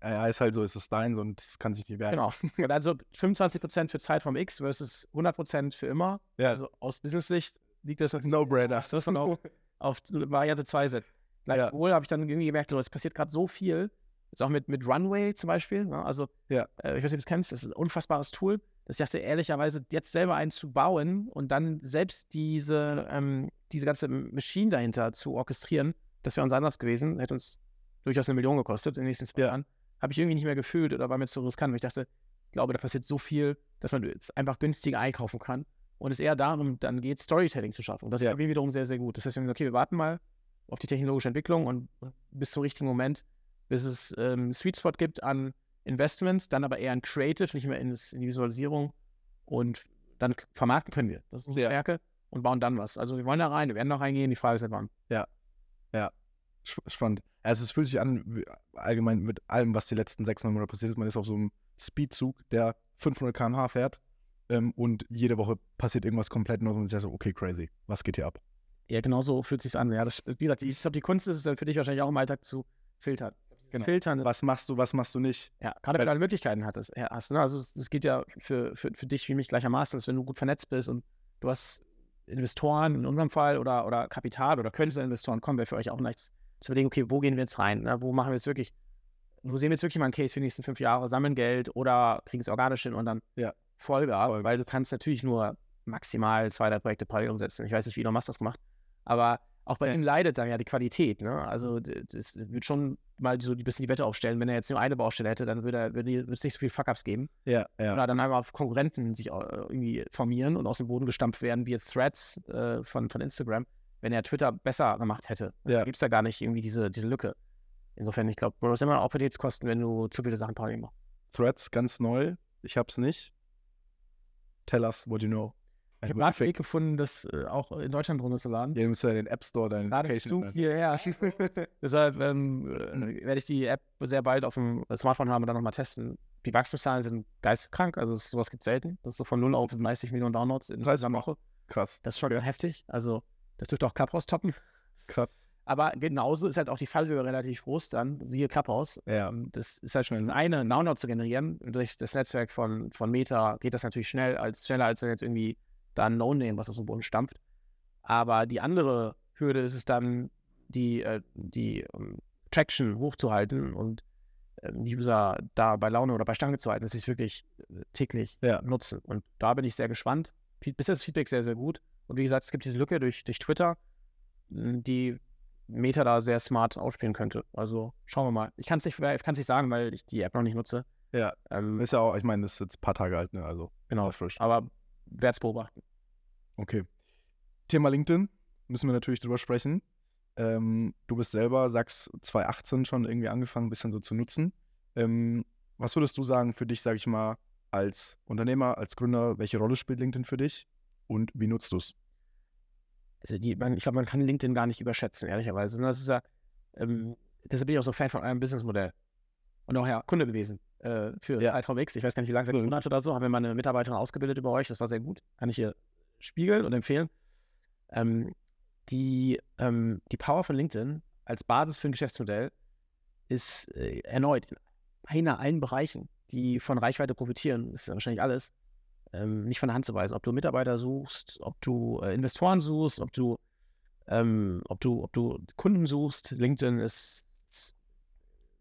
AI ist halt so, ist es deins und es kann sich nicht wehren. Genau. Und [LAUGHS] also 25% für Zeitraum X versus 100% für immer. Ja. Also aus Business-Sicht liegt das [LAUGHS] No-brainer. Das man auf, auf Variante 2 setzen. Gleichwohl habe ich dann irgendwie gemerkt, so, es passiert gerade so viel. Jetzt auch mit, mit Runway zum Beispiel. Ne? Also, Ja. äh, ich weiß nicht, ob du es kennst, das ist ein unfassbares Tool. Das ich dachte, ehrlicherweise, jetzt selber einen zu bauen und dann selbst diese, ähm, diese ganze Maschine dahinter zu orchestrieren, das wäre unser Ansatz gewesen. Hätte uns durchaus eine Million gekostet in den nächsten zwei Ja. Jahren. Habe ich irgendwie nicht mehr gefühlt oder war mir zu riskant, weil ich dachte, ich glaube, da passiert so viel, dass man jetzt einfach günstiger einkaufen kann. Und es eher darum dann geht, Storytelling zu schaffen. Und das Ja. ist mir wiederum sehr, sehr gut. Das heißt, okay, wir warten mal auf die technologische Entwicklung und bis zum richtigen Moment, bis es ähm, Sweet Spot gibt an Investments, dann aber eher in Creative, nicht mehr in, das, in die Visualisierung. Und dann vermarkten können wir. Das ist unsere Ja. Stärke und bauen dann was. Also wir wollen da rein, wir werden da reingehen, die Frage ist halt wann. Sp- Spannend. Also es fühlt sich an, allgemein mit allem, was die letzten sechs Monate passiert ist. Man ist auf so einem Speedzug, der 500 km/h fährt ähm, und jede Woche passiert irgendwas komplett Neues und man sagt so, okay, crazy, was geht hier ab? Ja, genau so fühlt sich an. Ja, das, wie gesagt, ich glaube, die Kunst ist es dann für dich wahrscheinlich auch im Alltag zu filtern. Genau. Filtern, Was machst du, was machst du nicht? ja, gerade wenn weil- du alle Möglichkeiten hattest, hast. Ne? Also es, es geht ja für, für, für dich wie mich gleichermaßen, dass wenn du gut vernetzt bist und du hast Investoren in unserem Fall oder, oder Kapital oder könntest Investoren kommen, wäre für euch auch nichts zu überlegen, okay, wo gehen wir jetzt rein? Ne? Wo machen wir jetzt wirklich, wo sehen wir jetzt wirklich mal einen Case für die nächsten fünf Jahre, sammeln Geld oder kriegen es organisch hin und dann Ja. Vollgas, Vollgas. weil du kannst natürlich nur maximal zwei, drei Projekte parallel umsetzen. Ich weiß nicht, wie Elon Musk das gemacht, aber auch bei Ja. ihm leidet dann ja die Qualität. Ne? Also d- das wird schon mal so ein bisschen die Wette aufstellen. Wenn er jetzt nur eine Baustelle hätte, dann würde er- würde es nicht so viel Fuck-Ups geben. Ja, ja. Oder dann einfach Konkurrenten sich äh, irgendwie formieren und aus dem Boden gestampft werden, wie jetzt Threads äh, von, von Instagram, wenn er Twitter besser gemacht hätte. Ja. Da gibt es ja gar nicht irgendwie diese, diese Lücke. Insofern, ich glaube, du hast immer Opportunitätskosten, wenn du zu viele Sachen parallel machst. Threads ganz neu. Ich hab's nicht. Tell us what you know. Ich habe einen Weg gefunden, das äh, auch in Deutschland runterzuladen. Ja, du musst ja den App Store deinen bist du hierher. [LAUGHS] Deshalb ähm, äh, werde ich die App sehr bald auf dem Smartphone haben und dann nochmal testen. Die Wachstumszahlen sind geisteskrank, also das- sowas gibt es selten. Das ist so von 0 auf 30 Millionen Downloads in 30 dieser Woche. Krass. Das ist schon heftig. Also, das dürfte auch Clubhouse toppen. Krass. Aber genauso ist halt auch die Fallhöhe relativ groß dann, siehe Clubhouse. Ja. Ähm, Das ist halt schon eine Download zu generieren. Durch das Netzwerk von, von Meta geht das natürlich schnell, als schneller, als wenn jetzt irgendwie da ein No-Name, was aus dem Boden stampft. Aber die andere Hürde ist es dann, die, äh, die ähm, Traction hochzuhalten und ähm, die User da bei Laune oder bei Stange zu halten, dass sie es wirklich äh, täglich Ja. nutzen. Und da bin ich sehr gespannt. Bisher ist das Feedback sehr, sehr gut. Und wie gesagt, es gibt diese Lücke durch, durch Twitter, m, die Meta da sehr smart ausspielen könnte. Also schauen wir mal. Ich kann es nicht, kann's nicht sagen, weil ich die App noch nicht nutze. Ja. Ähm, Ist ja auch, ich meine, das ist jetzt ein paar Tage alt, ne? Also genau. frisch. Aber werde es beobachten. Okay. Thema LinkedIn müssen wir natürlich drüber sprechen. Ähm, du bist selber, sagst 2018 schon irgendwie angefangen, ein bisschen so zu nutzen. Ähm, was würdest du sagen für dich, sag ich mal, als Unternehmer, als Gründer, welche Rolle spielt LinkedIn für dich und wie nutzt du es? Also die, man, ich glaube, man kann LinkedIn gar nicht überschätzen, ehrlicherweise. Und Das ist ja, ähm, deshalb bin ich auch so Fan von eurem Businessmodell. Und auch ja Kunde gewesen äh, für Ja. Zeitraum X. Ich weiß gar nicht, wie lange, sechs Monate oder so, haben wir mal eine Mitarbeiterin ausgebildet über euch. Das war sehr gut. Kann ich ihr spiegeln und empfehlen. Ähm, die, ähm, die Power von LinkedIn als Basis für ein Geschäftsmodell ist äh, erneut in beinahe allen Bereichen, die von Reichweite profitieren, das ist ja wahrscheinlich alles, ähm, nicht von der Hand zu weisen. Ob du Mitarbeiter suchst, ob du äh, Investoren suchst, ob du, ähm, ob du, ob du Kunden suchst, LinkedIn ist,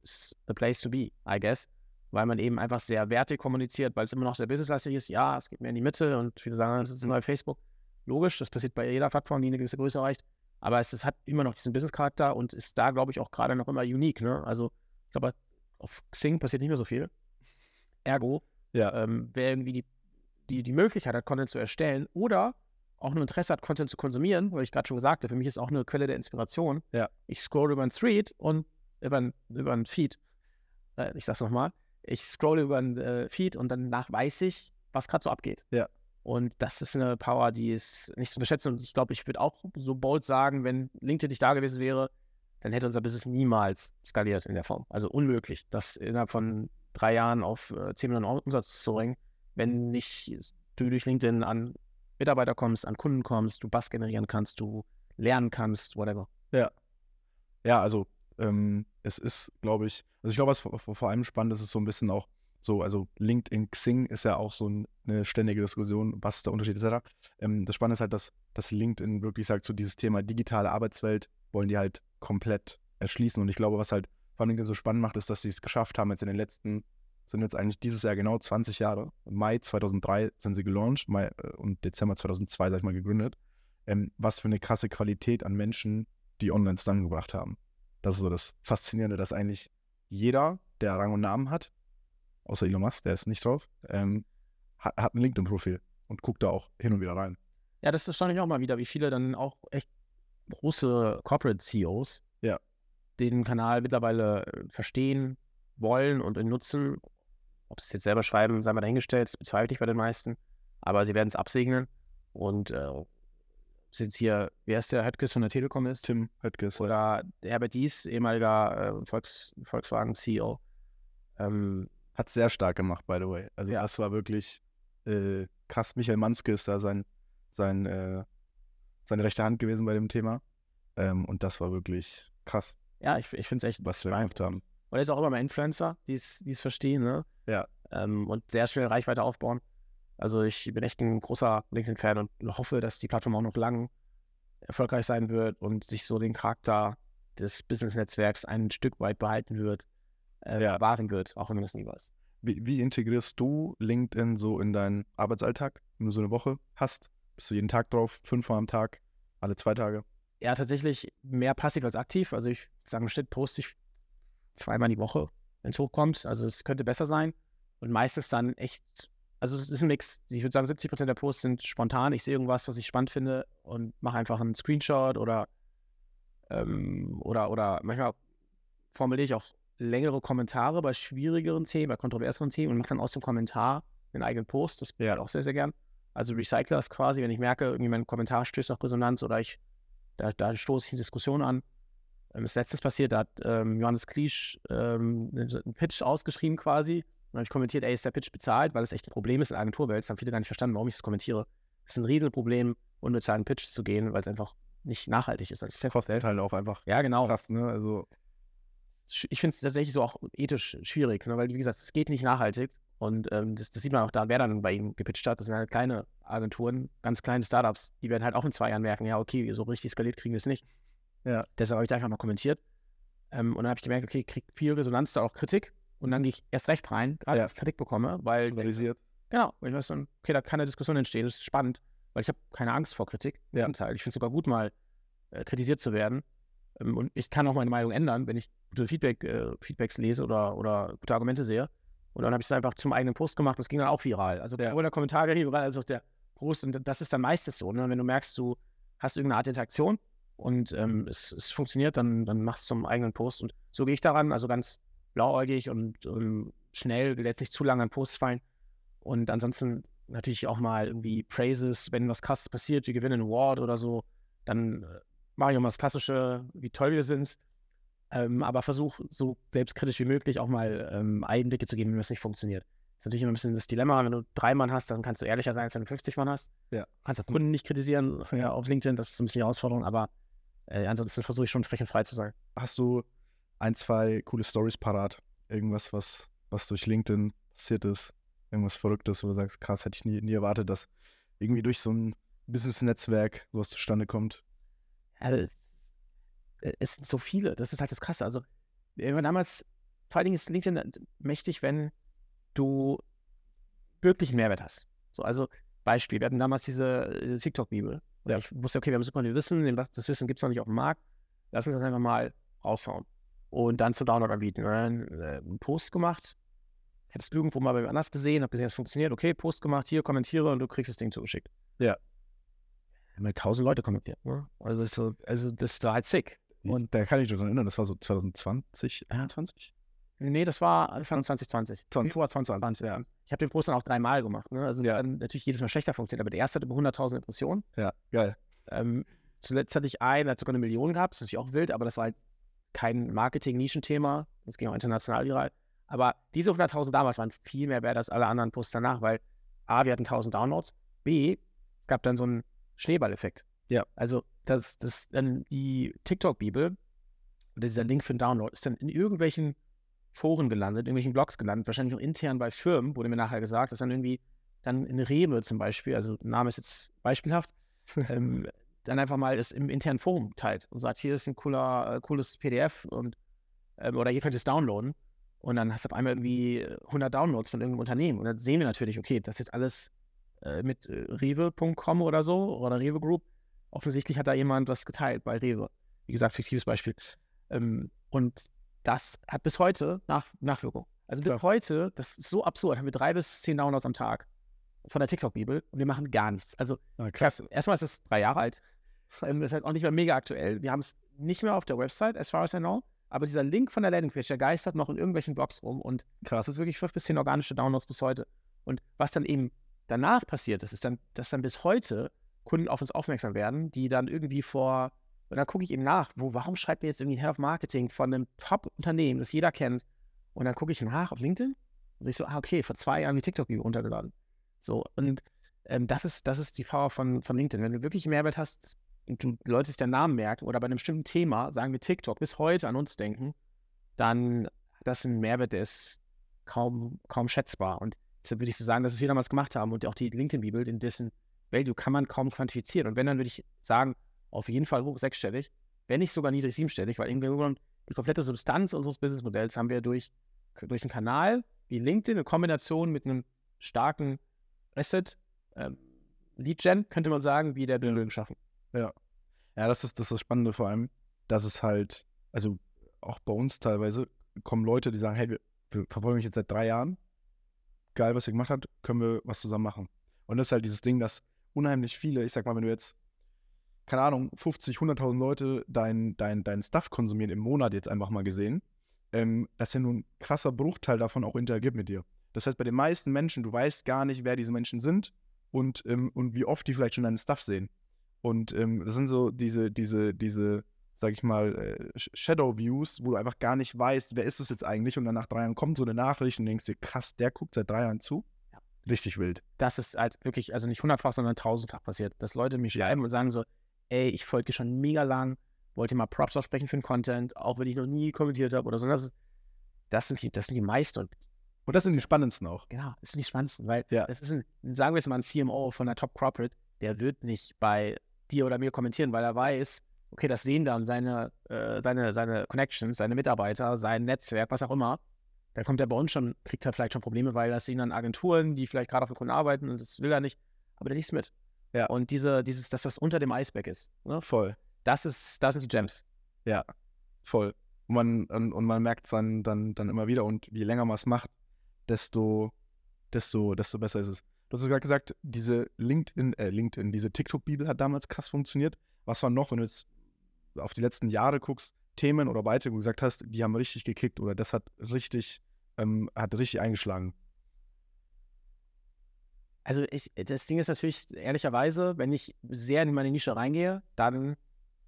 ist the place to be, I guess. Weil man eben einfach sehr wertig kommuniziert, weil es immer noch sehr businesslastig ist. Ja, es geht mehr in die Mitte und viele sagen, es ist ein neues Facebook. Logisch, das passiert bei jeder Plattform, die eine gewisse Größe erreicht. Aber es, es hat immer noch diesen Business-Charakter und ist da, glaube ich, auch gerade noch immer unique. Ne? Also, ich glaube, auf Xing passiert nicht mehr so viel. Ergo, Ja. ähm, wer irgendwie die, die, die Möglichkeit hat, Content zu erstellen oder auch nur Interesse hat, Content zu konsumieren, weil ich gerade schon gesagt habe, für mich ist auch eine Quelle der Inspiration. Ja. Ich scroll über einen Street und über einen, über einen Feed. Äh, ich sag's nochmal. Ich scroll über einen äh, Feed und danach weiß ich, was gerade so abgeht. Ja. Und das ist eine Power, die ist nicht zu unterschätzen. Und ich glaube, ich würde auch so bold sagen, wenn LinkedIn nicht da gewesen wäre, dann hätte unser Business niemals skaliert in der Form. Also unmöglich, das innerhalb von drei Jahren auf äh, 10 Millionen Umsatz zu bringen, wenn nicht du durch LinkedIn an Mitarbeiter kommst, an Kunden kommst, du Bass generieren kannst, du lernen kannst, whatever. Ja, also ähm, es ist, glaube ich, also ich glaube, was vor, vor allem spannend ist, ist so ein bisschen auch so, also LinkedIn, Xing ist ja auch so ein, eine ständige Diskussion, was der Unterschied etc. Ähm, das Spannende ist halt, dass, dass LinkedIn wirklich sagt, so dieses Thema digitale Arbeitswelt wollen die halt komplett erschließen. Und ich glaube, was halt vor allem so spannend macht, ist, dass sie es geschafft haben, jetzt in den letzten, sind jetzt eigentlich dieses Jahr genau 20 Jahre. Mai 2003 sind sie gelauncht Mai, äh, und Dezember 2002, sag ich mal, gegründet. Ähm, was für eine krasse Qualität an Menschen die online zusammengebracht haben. Das ist so das Faszinierende, dass eigentlich jeder, der Rang und Namen hat, außer Elon Musk, der ist nicht drauf, ähm, hat, hat ein LinkedIn-Profil und guckt da auch hin und wieder rein. Ja, das erstaunt mich auch mal wieder, wie viele dann auch echt große Corporate CEOs Ja. den Kanal mittlerweile äh, verstehen wollen und ihn nutzen. Ob sie es jetzt selber schreiben, sei mal dahingestellt, das bezweifle ich bei den meisten. Aber sie werden es absegnen. Und äh, jetzt hier, wer ist der Höttges von der Telekom ist? Tim Höttges. Oder Herbert Dies, ehemaliger äh, Volks, Volkswagen-CEO. Ähm, Hat sehr stark gemacht, by the way. Also Ja. das war wirklich äh, krass. Michael Manske ist da sein, sein, äh, seine rechte Hand gewesen bei dem Thema. Ähm, und das war wirklich krass, Ja, ich, ich finde es echt was wir gemacht haben. Und jetzt auch immer mehr Influencer, die es die es verstehen, ne? Ja. Ähm, und sehr schnell Reichweite aufbauen. Also ich bin echt ein großer LinkedIn-Fan und hoffe, dass die Plattform auch noch lang erfolgreich sein wird und sich so den Charakter des Business-Netzwerks ein Stück weit behalten wird, äh, Ja. wahren wird, auch wenn man das nie weiß. Wie, wie integrierst du LinkedIn so in deinen Arbeitsalltag, wenn du so eine Woche hast? Bist du jeden Tag drauf, fünfmal am Tag, alle zwei Tage? Ja, tatsächlich mehr passiv als aktiv. Also ich sage im Schnitt poste ich zweimal die Woche, wenn es hochkommt. Also es könnte besser sein. Und meistens dann echt, also es ist ein Mix. Ich würde sagen, 70 Prozent der Posts sind spontan. Ich sehe irgendwas, was ich spannend finde und mache einfach einen Screenshot oder, ähm, oder, oder manchmal formuliere ich auch längere Kommentare bei schwierigeren Themen, bei kontroverseren Themen und mache dann aus dem Kommentar einen eigenen Post. Das Ja. ja. auch sehr, sehr gern. Also recycle das quasi, wenn ich merke, irgendwie mein Kommentar stößt auf Resonanz oder ich, da, da stoße ich eine Diskussion an. Ähm, ist letztens passiert, da hat ähm, Johannes Kliesch ähm, einen Pitch ausgeschrieben quasi. Dann habe ich kommentiert, ey, ist der Pitch bezahlt, weil das echt ein Problem ist in der Agenturwelt. Das haben viele gar nicht verstanden, warum ich das kommentiere. Es ist ein Riesenproblem, unbezahlten Pitch zu gehen, weil es einfach nicht nachhaltig ist. als Kostet halt auch einfach Ja, genau. krass, ne? Also, ich finde es tatsächlich so auch ethisch schwierig, ne? weil, wie gesagt, es geht nicht nachhaltig. Und ähm, das, das sieht man auch da, wer dann bei ihm gepitcht hat. Das sind halt kleine Agenturen, ganz kleine Startups. Die werden halt auch in zwei Jahren merken, ja, okay, so richtig skaliert kriegen wir es nicht. Ja. Deshalb habe ich da einfach mal kommentiert. Ähm, und dann habe ich gemerkt, okay, ich kriege viel Resonanz, da auch Kritik. Und dann gehe ich erst recht rein, gerade Ja. wenn ich Kritik bekomme, weil polarisiert. Genau, weil ich weiß dann, okay, da kann eine Diskussion entstehen, das ist spannend, weil ich habe keine Angst vor Kritik. Ja. Ich finde es sogar gut, mal äh, kritisiert zu werden. Ähm, und ich kann auch meine Meinung ändern, wenn ich gute Feedback, äh, Feedbacks lese oder, oder gute Argumente sehe. Und dann habe ich es einfach zum eigenen Post gemacht und es ging dann auch viral. Also Ja. sowohl der Kommentar ging viral als auch der Post. Und das ist dann meistens so, ne? wenn du merkst, du hast irgendeine Art Interaktion und ähm, es, es funktioniert, dann, dann machst du zum eigenen Post. Und so gehe ich daran, also ganz blauäugig und ähm, schnell, nicht zu lange an Posts fallen. Und ansonsten natürlich auch mal irgendwie Praises, wenn was krasses passiert, wir gewinnen einen Award oder so, dann äh, mache ich auch mal das Klassische, wie toll wir sind. Ähm, aber versuche so selbstkritisch wie möglich auch mal ähm, Einblicke zu geben, wenn es nicht funktioniert. Das ist natürlich immer ein bisschen das Dilemma, wenn du drei Mann hast, dann kannst du ehrlicher sein, als wenn du 50 Mann hast. Ja. Kannst auch Kunden nicht kritisieren ja, auf LinkedIn, das ist ein bisschen die Herausforderung, aber äh, ansonsten versuche ich schon frech und frei zu sein. Hast du ein, zwei coole Stories parat? Irgendwas, was, was durch LinkedIn passiert ist? Irgendwas Verrücktes, wo du sagst, krass, hätte ich nie, nie erwartet, dass irgendwie durch so ein Business-Netzwerk sowas zustande kommt. Also, es, es sind so viele, das ist halt das Krasse. Also, damals, vor allen Dingen ist LinkedIn äh, mächtig, wenn du wirklich einen Mehrwert hast. So, also, Beispiel, wir hatten damals diese äh, TikTok-Bibel. Ja. Ich wusste, okay, wir haben super viel Wissen, das Wissen gibt es noch nicht auf dem Markt. Lass uns das einfach mal raushauen. Und dann zum Download anbieten. Und dann äh, einen Post gemacht. Hättest du irgendwo mal bei mir anders gesehen, hab gesehen, es funktioniert. Okay, Post gemacht, hier kommentiere und du kriegst das Ding zugeschickt. Ja. Haben halt tausend Leute kommentiert. Ne? Also, das so, also das war halt sick. Und da kann ich mich daran erinnern, das war so 2020, Ja. 21? Nee, das war Anfang 2020. 20. Februar 2020, ja. Ich habe den Post dann auch dreimal gemacht. Ne? Also Ja. dann natürlich jedes Mal schlechter funktioniert, aber der erste hat über 100.000 Impressionen. Ja, geil. Ähm, zuletzt hatte ich einen, der hat sogar eine Million gehabt, das ist natürlich auch wild, aber das war halt kein Marketing-Nischenthema. Das ging auch international viral. Aber diese 100.000 damals waren viel mehr wert als alle anderen Posts danach, weil A, wir hatten 1000 Downloads, B, es gab dann so einen Schneeballeffekt. Ja. Also, das, das dann die TikTok-Bibel oder dieser Link für den Download ist dann in irgendwelchen Foren gelandet, in irgendwelchen Blogs gelandet, wahrscheinlich auch intern bei Firmen, wurde mir nachher gesagt, dass dann irgendwie dann in Rewe zum Beispiel, also Name ist jetzt beispielhaft, [LAUGHS] ähm, dann einfach mal es im internen Forum teilt und sagt, hier ist ein cooler, äh, cooles PDF und ähm, oder ihr könnt es downloaden. Und dann hast du auf einmal irgendwie 100 Downloads von irgendeinem Unternehmen. Und dann sehen wir natürlich, okay, das ist jetzt alles äh, mit äh, Rewe.com oder so oder Rewe Group. Offensichtlich hat da jemand was geteilt bei Rewe. Wie gesagt, fiktives Beispiel. Ähm, und das hat bis heute Nach Nachwirkung. Also bis Klar. heute, das ist so absurd, haben wir drei bis zehn Downloads am Tag von der TikTok-Bibel und wir machen gar nichts. Also Ah, krass. Erstmal ist es drei Jahre alt. Ähm, ist halt auch nicht mehr mega aktuell. Wir haben es nicht mehr auf der Website, as far as I know. Aber dieser Link von der Landingpage, der geistert noch in irgendwelchen Blogs rum. Und krass, das ist wirklich fünf bis zehn organische Downloads bis heute. Und was dann eben danach passiert ist, ist dann, dass dann bis heute Kunden auf uns aufmerksam werden, die dann irgendwie vor, und dann gucke ich eben nach, wo, warum schreibt mir jetzt irgendwie ein Head of Marketing von einem Top-Unternehmen, das jeder kennt, und dann gucke ich nach auf LinkedIn und ich so, ah, okay, vor zwei Jahren die TikTok-Video runtergeladen. So, und ähm, das, ist, das ist die Power von, von LinkedIn. Wenn du wirklich Mehrwert hast, und du Leute sich den Namen merken oder bei einem bestimmten Thema, sagen wir TikTok, bis heute an uns denken, dann hat das einen Mehrwert, der ist kaum, kaum schätzbar. Und deshalb würde ich so sagen, dass es wir damals gemacht haben und auch die LinkedIn-Bibel, in dessen Value kann man kaum quantifizieren. Und wenn, dann würde ich sagen, auf jeden Fall hoch sechsstellig, wenn nicht sogar niedrig siebenstellig, weil irgendwie die komplette Substanz unseres Businessmodells haben wir durch, durch einen Kanal wie LinkedIn in Kombination mit einem starken Asset, ähm, Lead-Gen, könnte man sagen, wie der Bildung geschaffen. Ja. Ja, das ist das, ist das Spannende vor allem, dass es halt, also auch bei uns teilweise kommen Leute, die sagen, hey, wir, wir verfolgen mich jetzt seit drei Jahren. Geil, was ihr gemacht habt, können wir was zusammen machen. Und das ist halt dieses Ding, dass unheimlich viele, ich sag mal, wenn du jetzt, keine Ahnung, 50, 100.000 Leute dein, dein, dein Stuff konsumieren im Monat jetzt einfach mal gesehen, ähm, dass ja nur ein krasser Bruchteil davon auch interagiert mit dir. Das heißt, bei den meisten Menschen, du weißt gar nicht, wer diese Menschen sind und, ähm, und wie oft die vielleicht schon deinen Stuff sehen. Und ähm, das sind so diese, diese, diese, sag ich mal, äh, Shadow Views, wo du einfach gar nicht weißt, wer ist es jetzt eigentlich. Und dann nach drei Jahren kommt so eine Nachricht und denkst dir, krass, der guckt seit drei Jahren zu. Ja. Richtig wild. Das ist als wirklich, also nicht hundertfach, sondern tausendfach passiert, dass Leute mich schreiben ja. und sagen so, ey, ich folge dir schon mega lang, wollte mal Props aussprechen für den Content, auch wenn ich noch nie kommentiert habe oder so. Das, das, sind die, das sind die meisten. Und, und das sind die spannendsten auch. Genau, das sind die spannendsten, weil ja. das ist ein, sagen wir jetzt mal ein CMO von einer Top Corporate, der wird nicht bei dir oder mir kommentieren, weil er weiß, okay, das sehen dann seine, äh, seine, seine Connections, seine Mitarbeiter, sein Netzwerk, was auch immer. Dann kommt er bei uns schon, kriegt er vielleicht schon Probleme, weil das sehen dann Agenturen, die vielleicht gerade auf den Kunden arbeiten und das will er nicht, aber der liest mit. Ja. Und diese, dieses, das, was unter dem Eisberg ist. Ne? Voll. Das ist, das sind die Gems. Ja, voll. Und man, und, und man merkt es dann, dann, dann immer wieder. Und je länger man es macht, desto, desto, desto besser ist es. Du hast gerade gesagt, diese LinkedIn, äh, LinkedIn, diese TikTok-Bibel hat damals krass funktioniert. Was war noch, wenn du jetzt auf die letzten Jahre guckst, Themen oder Beiträge, wo du gesagt hast, die haben richtig gekickt oder das hat richtig, ähm, hat richtig eingeschlagen? Also ich, das Ding ist natürlich, ehrlicherweise, wenn ich sehr in meine Nische reingehe, dann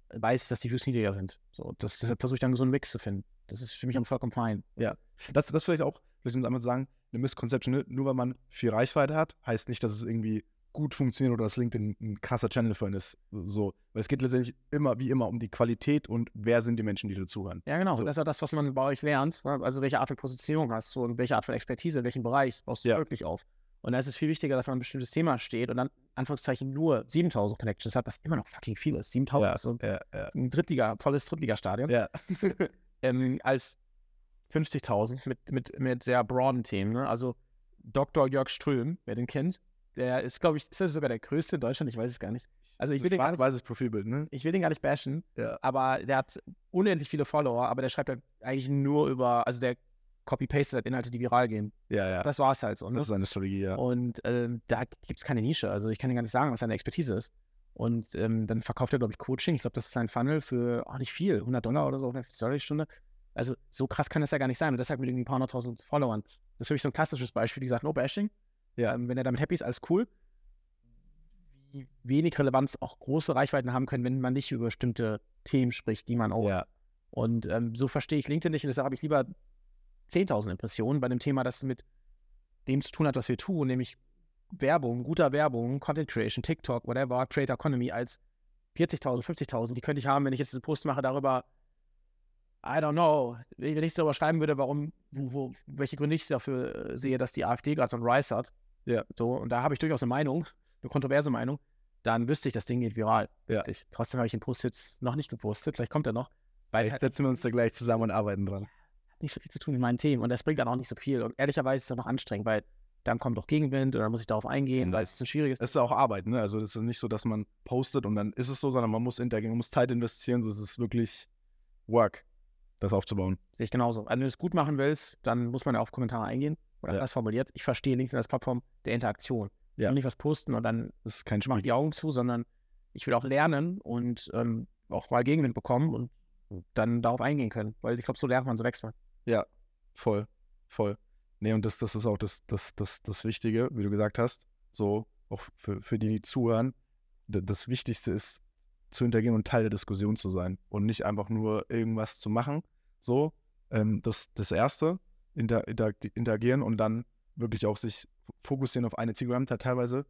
weiß ich, dass die Views niedriger sind. So, das, deshalb versuche ich dann so einen Mix zu finden. Das ist für mich vollkommen fein. Ja. Das, das vielleicht auch, vielleicht um einmal zu sagen, eine Misconception, ne? nur weil man viel Reichweite hat, heißt nicht, dass es irgendwie gut funktioniert oder dass LinkedIn ein krasser Channel für einen ist. So. Weil es geht letztendlich immer, wie immer, um die Qualität und wer sind die Menschen, die dir zuhören. Ja, genau. So. Das ist ja das, was man bei euch lernt. Ne? Also welche Art von Positionierung hast du und welche Art von Expertise, in welchem Bereich baust du ja. wirklich auf. Und da ist es viel wichtiger, dass man ein bestimmtes Thema steht und dann, Anführungszeichen, nur 7000 Connections hat, was immer noch fucking viel ist. 7000 ja, ist so ja, ja. ein Drittliga, volles Drittligastadion. Ja. [LAUGHS] ähm, als 50.000 mit, mit, mit sehr broaden Themen. Ne? Also Dr. Jörg Ström, wer den kennt, der ist, glaube ich, ist das sogar der größte in Deutschland, ich weiß es gar nicht. Also ich will, nicht, Profilbild, ne? ich will den gar nicht bashen, ja. aber der hat unendlich viele Follower, aber der schreibt halt eigentlich nur über, also der copy-pastet halt Inhalte, die viral gehen. Ja, ja. Das war es halt so. Ne? Das ist seine Strategie, ja. Und ähm, da gibt es keine Nische. Also ich kann dir gar nicht sagen, was seine Expertise ist. Und ähm, dann verkauft er, glaube ich, Coaching. Ich glaube, das ist sein Funnel für auch nicht viel, 100 Dollar oder so, 100 Stunde. Also so krass kann das ja gar nicht sein. Und deshalb mit irgendwie ein paar hunderttausend Followern. Das ist für mich so ein klassisches Beispiel, die sagt, no bashing. Ja. Ähm, wenn er damit happy ist, alles cool. Wie wenig Relevanz auch große Reichweiten haben können, wenn man nicht über bestimmte Themen spricht, die man auch. Ja. Und ähm, so verstehe ich LinkedIn nicht und deshalb habe ich lieber 10.000 Impressionen bei einem Thema, das mit dem zu tun hat, was wir tun, nämlich Werbung, guter Werbung, Content Creation, TikTok, whatever, Creator Economy als 40.000, 50.000, die könnte ich haben, wenn ich jetzt einen Post mache darüber, I don't know, wenn ich darüber schreiben würde, warum, wo, welche Gründe ich dafür äh, sehe, dass die AfD gerade so einen Rise hat. Ja. So, und da habe ich durchaus eine Meinung, eine kontroverse Meinung, dann wüsste ich, das Ding geht viral. Ja. Trotzdem habe ich den Post jetzt noch nicht gepostet, vielleicht kommt er noch. Weil vielleicht setzen wir uns da gleich zusammen und arbeiten dran. Hat nicht so viel zu tun mit meinen Themen und das bringt dann auch nicht so viel. Und ehrlicherweise ist es auch noch anstrengend, weil dann kommt doch Gegenwind und dann muss ich darauf eingehen, weil es ist ein schwieriges. Es ist auch Arbeit, ne? Also es ist nicht so, dass man postet und dann ist es so, sondern man muss interagieren, man muss Zeit investieren. So es ist wirklich Work das aufzubauen. Sehe ich genauso. Also, wenn du es gut machen willst, dann muss man ja auf Kommentare eingehen. Oder ja. das formuliert. Ich verstehe LinkedIn als Plattform der Interaktion. Ich will nicht was posten und dann das ist kein mache die Augen zu, sondern ich will auch lernen und ähm, auch mal Gegenwind bekommen und dann darauf eingehen können. Weil ich glaube, so lernt man, so wächst man. Ja, voll, voll. Nee, und das, das ist auch das, das, das, das Wichtige, wie du gesagt hast. So, auch für, für die, die zuhören. Das Wichtigste ist, zu interagieren und Teil der Diskussion zu sein und nicht einfach nur irgendwas zu machen. So, ähm, das, das Erste, inter, inter, interagieren und dann wirklich auch sich fokussieren auf eine Zielgruppe. teilweise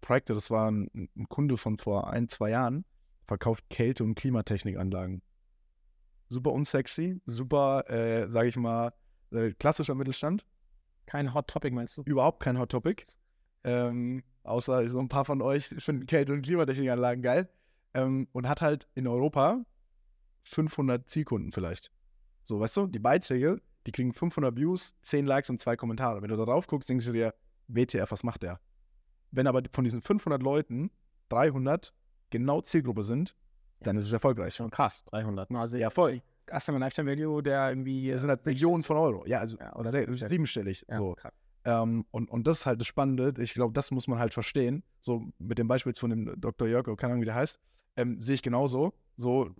Projekte, das war ein, ein, Kunde von vor ein, zwei Jahren, verkauft Kälte- und Klimatechnikanlagen. Super unsexy, super, äh, sage ich mal, äh, klassischer Mittelstand. Kein Hot Topic, meinst du? Überhaupt kein Hot Topic. Ähm, außer so ein paar von euch finden Kälte- und Klimatechnikanlagen geil. Ähm, und hat halt in Europa 500 Zielkunden vielleicht. So, weißt du, die Beiträge, die kriegen 500 Views, 10 Likes und zwei Kommentare. Wenn du da drauf guckst, denkst du dir, WTF, was macht der? Wenn aber von diesen 500 Leuten 300 genau Zielgruppe sind, dann ist es erfolgreich. Schon krass, 300. Ne? Also Ja, voll. Customer Lifetime Value, der irgendwie. Das sind halt Millionen von Euro. Ja, also Ja, oder siebenstellig. ja, so. krass. Ähm, und, und das ist halt das Spannende. Ich glaube, das muss man halt verstehen. So mit dem Beispiel von dem Dr. Jörg, keine Ahnung, wie der heißt, ähm, sehe ich genauso. So,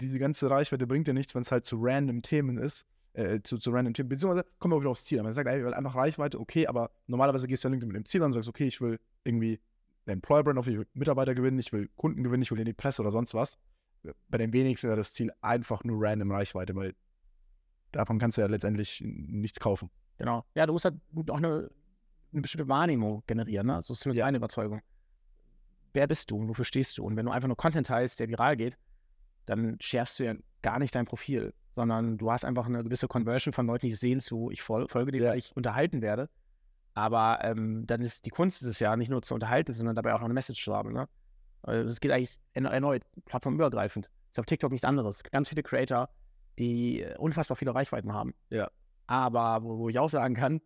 diese ganze Reichweite bringt dir nichts, wenn es halt zu random Themen ist. Äh, zu, zu random Themen. Beziehungsweise kommen wir auch wieder aufs Ziel. Man sagt, ey, ich will einfach Reichweite, okay, aber normalerweise gehst du ja LinkedIn mit dem Ziel an und sagst, okay, ich will irgendwie eine Employer-Brand auf, ich will Mitarbeiter gewinnen, ich will Kunden gewinnen, ich will in die Presse oder sonst was. Bei den wenigsten ist ja das Ziel einfach nur random Reichweite, weil davon kannst du ja letztendlich nichts kaufen. Genau. Ja, du musst halt auch eine, eine bestimmte Wahrnehmung generieren. Ne? So ist mit Ja. meine Überzeugung. Wer bist du und wofür stehst du? Und wenn du einfach nur Content teilst, der viral geht, dann schärfst du ja gar nicht dein Profil, sondern du hast einfach eine gewisse Conversion von Leuten, die sehen zu, ich fol folge dir, Ja. weil ich unterhalten werde. Aber ähm, dann ist die Kunst ist es ja nicht nur zu unterhalten, sondern dabei auch noch eine Message zu haben. Ne? Also es geht eigentlich erne- erneut plattformübergreifend. Ist auf TikTok nichts anderes. Ganz viele Creator, die äh, unfassbar viele Reichweiten haben. Ja. Aber wo, wo ich auch sagen kann,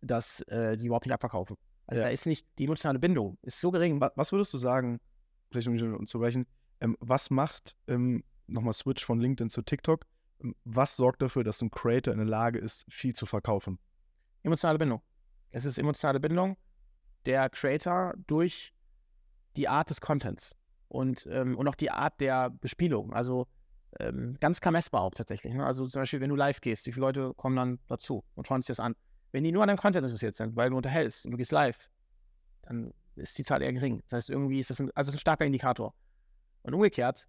dass äh, die überhaupt nicht abverkaufen. Also Ja. da ist nicht, die emotionale Bindung ist so gering. Wa- Was würdest du sagen, vielleicht um dich unterzubrechen, ähm, was macht, ähm, nochmal Switch von LinkedIn zu TikTok, ähm, was sorgt dafür, dass ein Creator in der Lage ist, viel zu verkaufen? Emotionale Bindung. Es ist emotionale Bindung der Creator durch die Art des Contents und, ähm, und auch die Art der Bespielung. Also ähm, ganz klar messbar auch tatsächlich. Ne? Also zum Beispiel, wenn du live gehst, wie viele Leute kommen dann dazu und schauen sich das an? Wenn die nur an deinem Content interessiert sind, weil du unterhältst und du gehst live, dann ist die Zahl eher gering. Das heißt, irgendwie ist das ein, also ist ein starker Indikator. Und umgekehrt,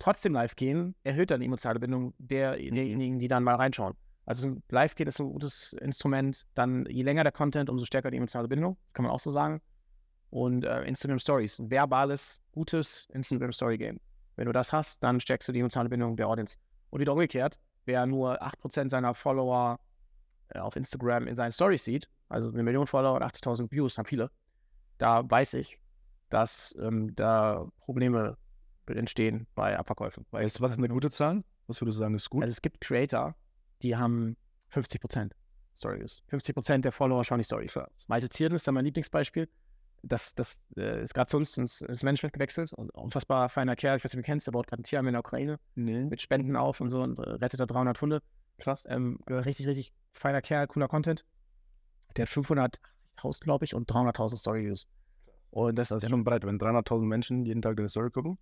trotzdem live gehen erhöht dann die emotionale Bindung der, derjenigen, die dann mal reinschauen. Also live gehen ist ein gutes Instrument. Dann je länger der Content, umso stärker die emotionale Bindung, kann man auch so sagen. Und äh, Instagram Stories, ein verbales, gutes Instagram Story Game. Wenn du das hast, dann stärkst du die emotionale Bindung der Audience. Und wieder umgekehrt, wer nur 8% seiner Follower äh, auf Instagram in seinen Stories sieht, also eine Million Follower und 80.000 Views, haben viele, da weiß ich, dass ähm, da Probleme entstehen bei Abverkäufen. Weil was ist eine gute Zahl? Was würdest du sagen, ist gut? also es gibt Creator, die haben 50% Stories. 50% der Follower schauen die Stories. Malte Zierden ist da mein Lieblingsbeispiel. Das, das äh, ist gerade zu uns ins, ins Management gewechselt. Und unfassbar feiner Kerl. Ich weiß nicht, ob du kennst. Der baut gerade ein Tierheim in der Ukraine nee. mit Spenden auf und so und äh, rettet da 300 Hunde. Krass. Ähm, richtig, richtig feiner Kerl, cooler Content. Der hat 580.000, glaube ich, und 300.000 Story-Views. Und das ist ist schon breit, wenn 300.000 Menschen jeden Tag deine Story gucken.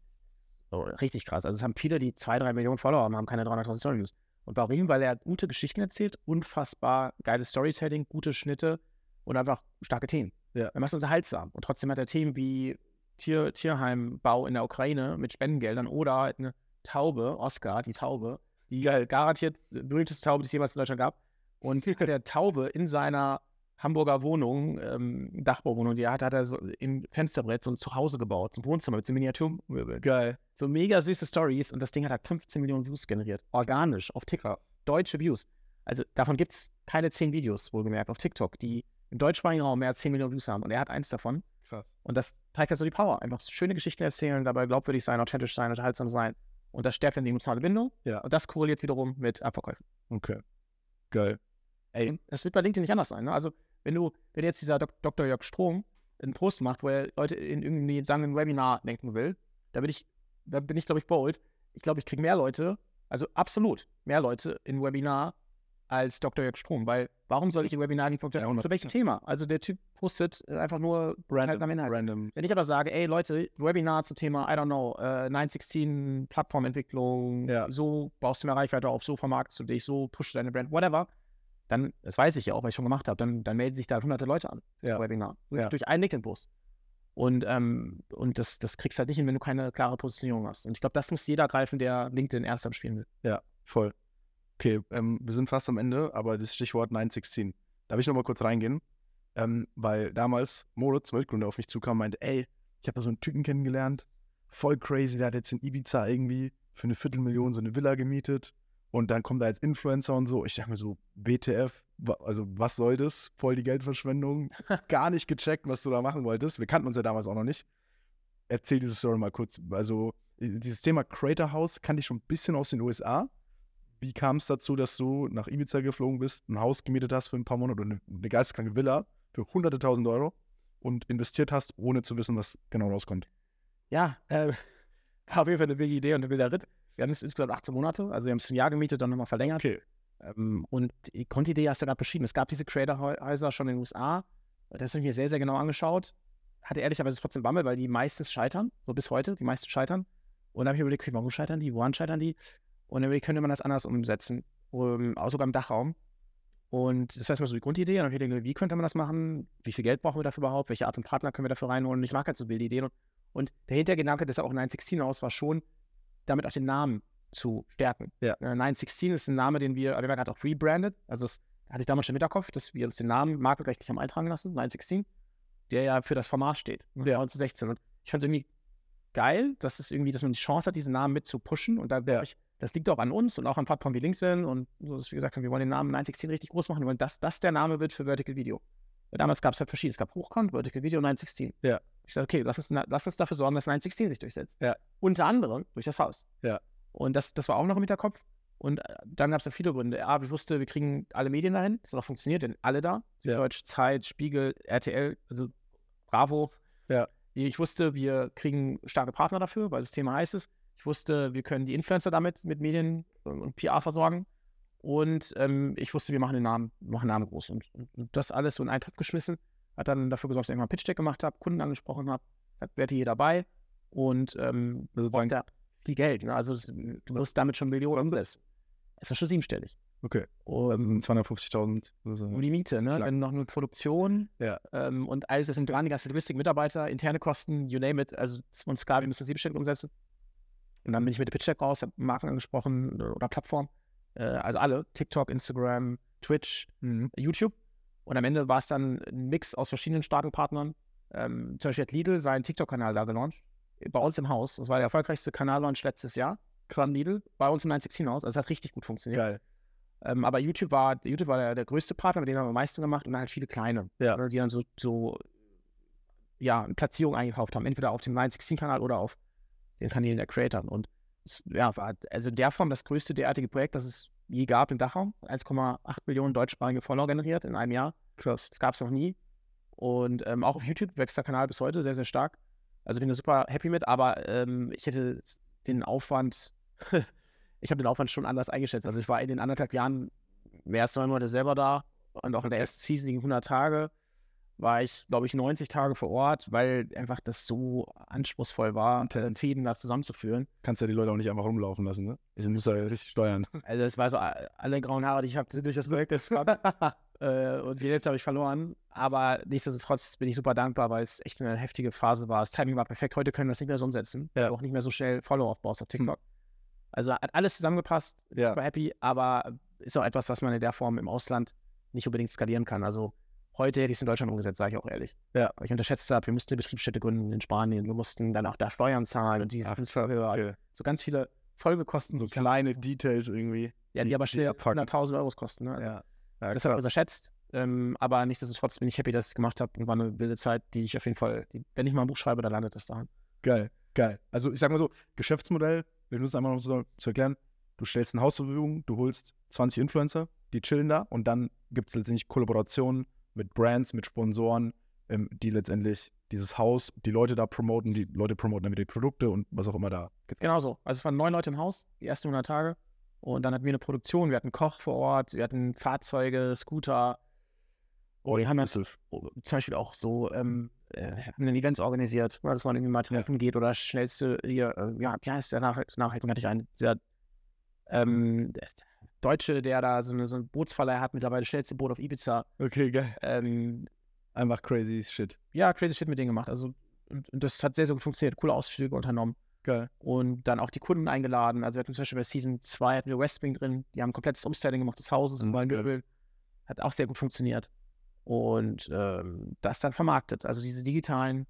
So richtig krass. Also es haben viele, die zwei, drei Millionen Follower haben, haben keine 300.000 Story-Views. Und warum? Weil er gute Geschichten erzählt, unfassbar geiles Storytelling, gute Schnitte und einfach starke Themen. Ja. Er macht es unterhaltsam. Und trotzdem hat er Themen wie Tier, Tierheimbau in der Ukraine mit Spendengeldern oder halt eine Taube, Oscar, die Taube, die garantiert die berühmteste Taube, die es jemals in Deutschland gab. Und [LAUGHS] der Taube in seiner Hamburger Wohnung, ähm, Dachbauwohnung, die er hat, hat er so im Fensterbrett so ein Zuhause gebaut, so ein Wohnzimmer mit so Miniaturmöbeln. Geil. So mega süße Stories und das Ding hat halt 15 Millionen Views generiert. Organisch auf TikTok. Deutsche Views. Also davon gibt es keine 10 Videos, wohlgemerkt, auf TikTok, die im deutschsprachigen Raum mehr als 10 Millionen Views haben. Und er hat eins davon. Krass. Und das zeigt halt so die Power. Einfach schöne Geschichten erzählen, dabei glaubwürdig sein, authentisch sein, unterhaltsam sein. Und das stärkt dann die emotionale Bindung. Ja. Und das korreliert wiederum mit Abverkäufen. Okay. Geil. Und das wird bei LinkedIn nicht anders sein. Ne? Also, wenn du, wenn jetzt dieser Dok Dr. Jörg Strom einen Post macht, wo er Leute in irgendwie, sagen, ein Webinar lenken will, da bin ich, da bin ich, glaube ich, bold. Ich glaube, ich kriege mehr Leute, also absolut mehr Leute in Webinar als Dr. Jörg Strom, weil warum soll ich ein Webinar nicht Ja, 100%. Zu welchem Thema? Also der Typ postet einfach nur Random. Inhalt. Random. Wenn ich aber sage, ey Leute, Webinar zum Thema, I don't know, äh, 916 Plattformentwicklung, Ja. so baust du mehr Reichweite auf, so vermarktest du dich, so pushst du deine Brand, whatever, dann, das weiß ich ja auch, weil ich schon gemacht habe, dann, dann melden sich da hunderte Leute an, Ja. Webinar, Ja. durch einen LinkedIn-Post. Und, ähm, und das, das kriegst du halt nicht hin, wenn du keine klare Positionierung hast. Und ich glaube, das muss jeder greifen, der LinkedIn ernsthaft spielen will. Ja, voll. Okay, ähm, wir sind fast am Ende, aber das Stichwort 916. Darf ich noch mal kurz reingehen? Ähm, weil damals Moritz, Weltgründer, auf mich zukam und meinte, ey, ich habe da so einen Typen kennengelernt, voll crazy, der hat jetzt in Ibiza irgendwie für eine Viertelmillion so eine Villa gemietet und dann kommt er als Influencer und so. Ich dachte mir so, WTF, also was soll das? Voll die Geldverschwendung. [LAUGHS] Gar nicht gecheckt, was du da machen wolltest. Wir kannten uns ja damals auch noch nicht. Erzähl diese Story mal kurz. Also dieses Thema Creator House kannte ich schon ein bisschen aus den USA. Wie kam es dazu, dass du nach Ibiza geflogen bist, ein Haus gemietet hast für ein paar Monate oder eine, eine geisteskranke Villa für hunderte tausend Euro und investiert hast, ohne zu wissen, was genau rauskommt? Ja, äh, [LAUGHS] auf jeden Fall eine wilde Idee und ein wilder Ritt. Wir haben es insgesamt 18 Monate, also wir haben es ein Jahr gemietet, dann nochmal verlängert. Okay. Ähm, und die Grundidee hast du gerade beschrieben. Es gab diese Creator-Häuser schon in den USA. Das habe ich mir sehr, sehr genau angeschaut. Hatte ehrlicherweise trotzdem Bammel, weil die meistens scheitern, so bis heute, die meisten scheitern. Und dann habe ich überlegt, okay, warum scheitern die? Woran scheitern die? Und dann könnte man das anders umsetzen, um, auch sogar im Dachraum. Und das war erstmal so die Grundidee. Und dann habe ich gedacht, wie könnte man das machen? Wie viel Geld brauchen wir dafür überhaupt? Welche Art von Partner können wir dafür reinholen? Und ich mag halt so wilde Ideen. Und, und der Hintergedanke des auch 916 aus war schon, damit auch den Namen zu stärken. Ja. Äh, 916 ist ein Name, den wir, wir haben gerade auch rebranded. Also das hatte ich damals schon im Hinterkopf, dass wir uns den Namen markenrechtlich haben eintragen lassen, 916, der ja für das Format steht. Ja. 9 zu 16. Und ich fand es irgendwie geil, dass es irgendwie, dass man die Chance hat, diesen Namen mit zu pushen. Und da Ja. ich, das liegt auch an uns und auch an Plattformen wie LinkedIn und so, dass wir gesagt haben, wir wollen den Namen 916 richtig groß machen, wir wollen, dass das der Name wird für Vertical Video. Damals gab es halt verschiedene. Es gab Hochkant, Vertical Video und 916. Ja. Ich sagte, okay, lass uns, lass uns dafür sorgen, dass 916 sich durchsetzt. Ja. Unter anderem durch das Haus. Ja. Und das, das war auch noch im Hinterkopf. Und äh, dann gab es ja viele Gründe. Ja, ich wusste, wir kriegen alle Medien dahin. Das hat auch funktioniert, denn alle da. Ja. Deutsche Zeit, Spiegel, RTL, also Bravo. Ja. Ich wusste, wir kriegen starke Partner dafür, weil das Thema heiß ist. Ich wusste, wir können die Influencer damit mit Medien und PR versorgen. Und ähm, ich wusste, wir machen den Namen, machen Namen groß. Und, und, und das alles so in einen Topf geschmissen. Hat dann dafür gesorgt, dass ich irgendwann einen Pitch-Deck gemacht habe, Kunden angesprochen habe. Sagt, wer hier dabei? Und ähm, Also sozusagen- ja viel Geld. Ne? Also du musst damit schon Millionen umsetzen. Es war schon siebenstellig. Okay. Und Also sind 250.000. Also, nur die Miete, ne? Klacks. Wenn noch eine Produktion Ja. ähm, und alles das mit dran, die ganze Logistik, Mitarbeiter, interne Kosten, you name it. Also uns klar, wir müssen siebenstellig umsetzen. Und dann bin ich mit der Pitch Deck raus, habe Marken angesprochen äh, oder Plattform. Äh, also alle, TikTok, Instagram, Twitch, Mhm. YouTube. Und am Ende war es dann ein Mix aus verschiedenen starken Partnern. Ähm, zum Beispiel hat Lidl seinen TikTok-Kanal da gelauncht. Bei uns im Haus. Das war der erfolgreichste Kanal-Launch letztes Jahr. Kran Lidl. Bei uns im 916 Haus. Also es hat richtig gut funktioniert. Geil. Ähm, aber YouTube war, YouTube war der, der größte Partner, mit dem haben wir am meisten gemacht und dann halt viele kleine. Ja. Oder Die dann so, so ja, eine Platzierung eingekauft haben. Entweder auf dem 916-Kanal oder auf den Kanälen der Creator. Und ja, war also in der Form das größte derartige Projekt, das es je gab im Dachraum. 1,8 Millionen deutschsprachige Follower generiert in einem Jahr. Krass. Das gab es noch nie. Und ähm, auch auf YouTube wächst der Kanal bis heute sehr, sehr stark. Also bin da super happy mit, aber ähm, ich hätte den Aufwand, [LAUGHS] ich habe den Aufwand schon anders eingeschätzt. Also ich war in den anderthalb Jahren mehr als neun Monate selber da und auch in der ersten Season, die 100 Tage, war ich, glaube ich, 90 Tage vor Ort, weil einfach das so anspruchsvoll war, Intens. Themen da zusammenzuführen. Kannst ja die Leute auch nicht einfach rumlaufen lassen, ne? Also musst du ja richtig steuern. [LAUGHS] Also es war so, alle grauen Haare, die ich habe, sind durch das Projekt [LAUGHS] äh, und die Hälfte habe ich verloren. Aber nichtsdestotrotz bin ich super dankbar, weil es echt eine heftige Phase war. Das Timing war perfekt. Heute können wir das nicht mehr so umsetzen. Ja. Auch nicht mehr so schnell Follow aufbaust auf TikTok. Also hat alles zusammengepasst. Ja. Super happy, aber ist auch etwas, was man in der Form im Ausland nicht unbedingt skalieren kann. Also heute hätte ich es in Deutschland umgesetzt, sage ich auch ehrlich. Ja. Weil ich unterschätzt habe, wir mussten eine Betriebsstätte gründen in Spanien. Wir mussten dann auch da Steuern zahlen und die Ach, so ganz viele Folgekosten. So kleine Details irgendwie. ja, die, die- aber schnell abfucken. 100.000 Euro kosten. Ne? Ja. ja Das man krass. unterschätzt. Ähm, aber nichtsdestotrotz bin ich happy, dass ich es gemacht habe und war eine wilde Zeit, die ich auf jeden Fall, die, wenn ich mal ein Buch schreibe, dann landet das da. Geil, geil. Also ich sag mal so, Geschäftsmodell, wenn du es einmal noch so zu erklären, du stellst ein Haus zur Verfügung, du holst 20 Influencer, die chillen da und dann gibt es letztendlich Kollaborationen mit Brands, mit Sponsoren, ähm, die letztendlich dieses Haus, die Leute da promoten, die Leute promoten dann wieder die Produkte und was auch immer da. Genau so. Also es waren neun Leute im Haus, die ersten 100 Tage. Und dann hatten wir eine Produktion, wir hatten einen Koch vor Ort, wir hatten Fahrzeuge, Scooter. Oh, die haben dann zum Beispiel auch so ähm, äh, haben dann Events organisiert, ne, dass man irgendwie mal treffen geht oder schnellste hier, äh, ja, wie heißt der Nachhalt, Nachhaltung hatte ich einen, sehr ähm, der Deutsche, der da so eine, so eine Bootsverleih hat, mittlerweile schnellste Boot auf Ibiza. Okay, geil. Ähm, Einfach crazy shit. ja, crazy shit mit denen gemacht. Also, und, und das hat sehr, sehr gut funktioniert. Coole Ausflüge unternommen. Geil. Und dann auch die Kunden eingeladen. Also, wir hatten zum Beispiel bei Season 2 hatten wir Westwing drin. Die haben ein komplettes Umstyling gemacht des Hauses und Mhm, geil. Hat auch sehr gut funktioniert. Und ähm, das dann vermarktet. Also, diese digitalen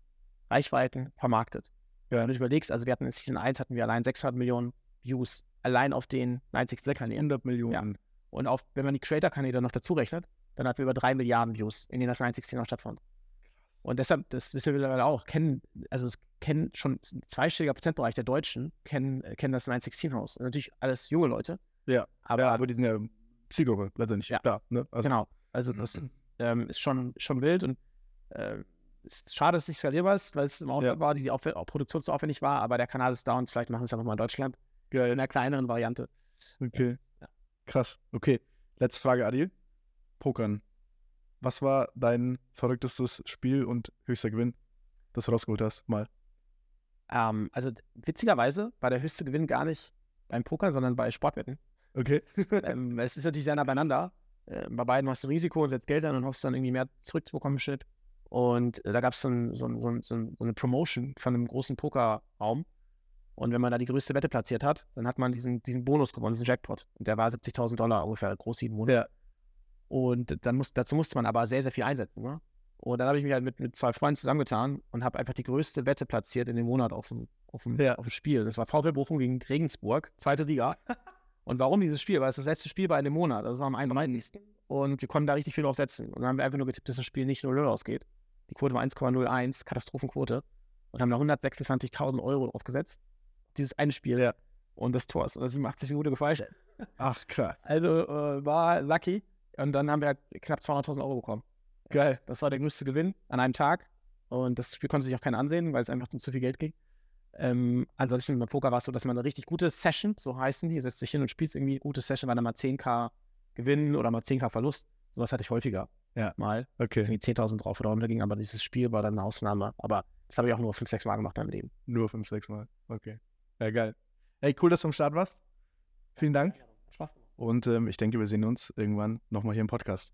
Reichweiten vermarktet. Wenn du überlegst, also wir hatten in Season 1 hatten wir allein 600 Millionen Views, allein auf den 90-Kanälen. 100 Millionen. Und auf, wenn man die Creator-Kanäle noch dazu rechnet, dann hatten wir über 3 Milliarden Views, in denen das 90 noch stattfand. Und deshalb, das wissen wir mittlerweile auch, kennen, also es kennen schon ein zweistelliger Prozentbereich der Deutschen, kennen, äh, kennen das 916-Haus. Natürlich alles junge Leute. Ja, aber, ja, aber die sind ja Zielgruppe letztendlich. Ja. Klar, ne? also, genau. Also das ähm, ist schon, schon wild und äh, ist schade, dass es nicht skalierbar ist, weil es im Aufwand Ja. war, die, die Produktion zu aufwendig war, aber der Kanal ist down. Vielleicht machen wir es ja nochmal in Deutschland in Geil. einer kleineren Variante. Okay. Ja. Krass. Okay. Letzte Frage, Adil. Pokern. Was war dein verrücktestes Spiel und höchster Gewinn, das du rausgeholt hast? Mal. Ähm, also witzigerweise war der höchste Gewinn gar nicht beim Pokern, sondern bei Sportwetten. Okay. [LAUGHS] ähm, es ist natürlich sehr nah beieinander. Äh, bei beiden hast du Risiko und setzt Geld an und hoffst dann irgendwie mehr zurückzubekommen. im Schnitt. Und äh, da gab es so, so, ein, so, ein, so ein- so eine Promotion von einem großen Pokerraum. Und wenn man da die größte Wette platziert hat, dann hat man diesen, diesen Bonus gewonnen, diesen Jackpot. Und der war 70.000 Dollar ungefähr, groß sieben Monate. Ja. Und dann muss, dazu musste man aber sehr, sehr viel einsetzen. Ne? Und dann habe ich mich halt mit, mit zwei Freunden zusammengetan und habe einfach die größte Wette platziert in dem Monat auf dem, auf dem, Ja. auf dem Spiel. Das war VfL Bochum gegen Regensburg, zweite Liga. [LAUGHS] und warum dieses Spiel? Weil es das letzte Spiel war in dem Monat. Das war am 31. Und wir konnten da richtig viel drauf setzen. Und dann haben wir einfach nur getippt, dass das Spiel nicht 0-0 ausgeht. Die Quote war 1,01, Katastrophenquote. Und haben da 126.000 Euro drauf gesetzt. Dieses eine Spiel. Ja. Und das Tor ist. Und das ist 80 Minuten gefalscht. Ach, krass. Also äh, war lucky. Und dann haben wir halt knapp 200.000 Euro bekommen. Geil. Das war der größte Gewinn an einem Tag. Und das Spiel konnte sich auch keiner ansehen, weil es einfach um zu viel Geld ging. Ähm, ansonsten beim Poker war es so, dass man eine richtig gute Session, so heißen die, setzt sich hin und spielt irgendwie gute Session, war dann mal 10k Gewinn oder mal 10k Verlust. Sowas hatte ich häufiger. Ja. Mal. Okay. Irgendwie 10.000 drauf oder runter ging, aber dieses Spiel war dann eine Ausnahme. Aber das habe ich auch nur 5, 6 Mal gemacht in meinem Leben. Nur fünf, sechs Mal. Okay. Ja, geil. Ey, cool, dass du am Start warst. Vielen Dank. Spaß gemacht. Und ähm, ich denke, wir sehen uns irgendwann nochmal hier im Podcast.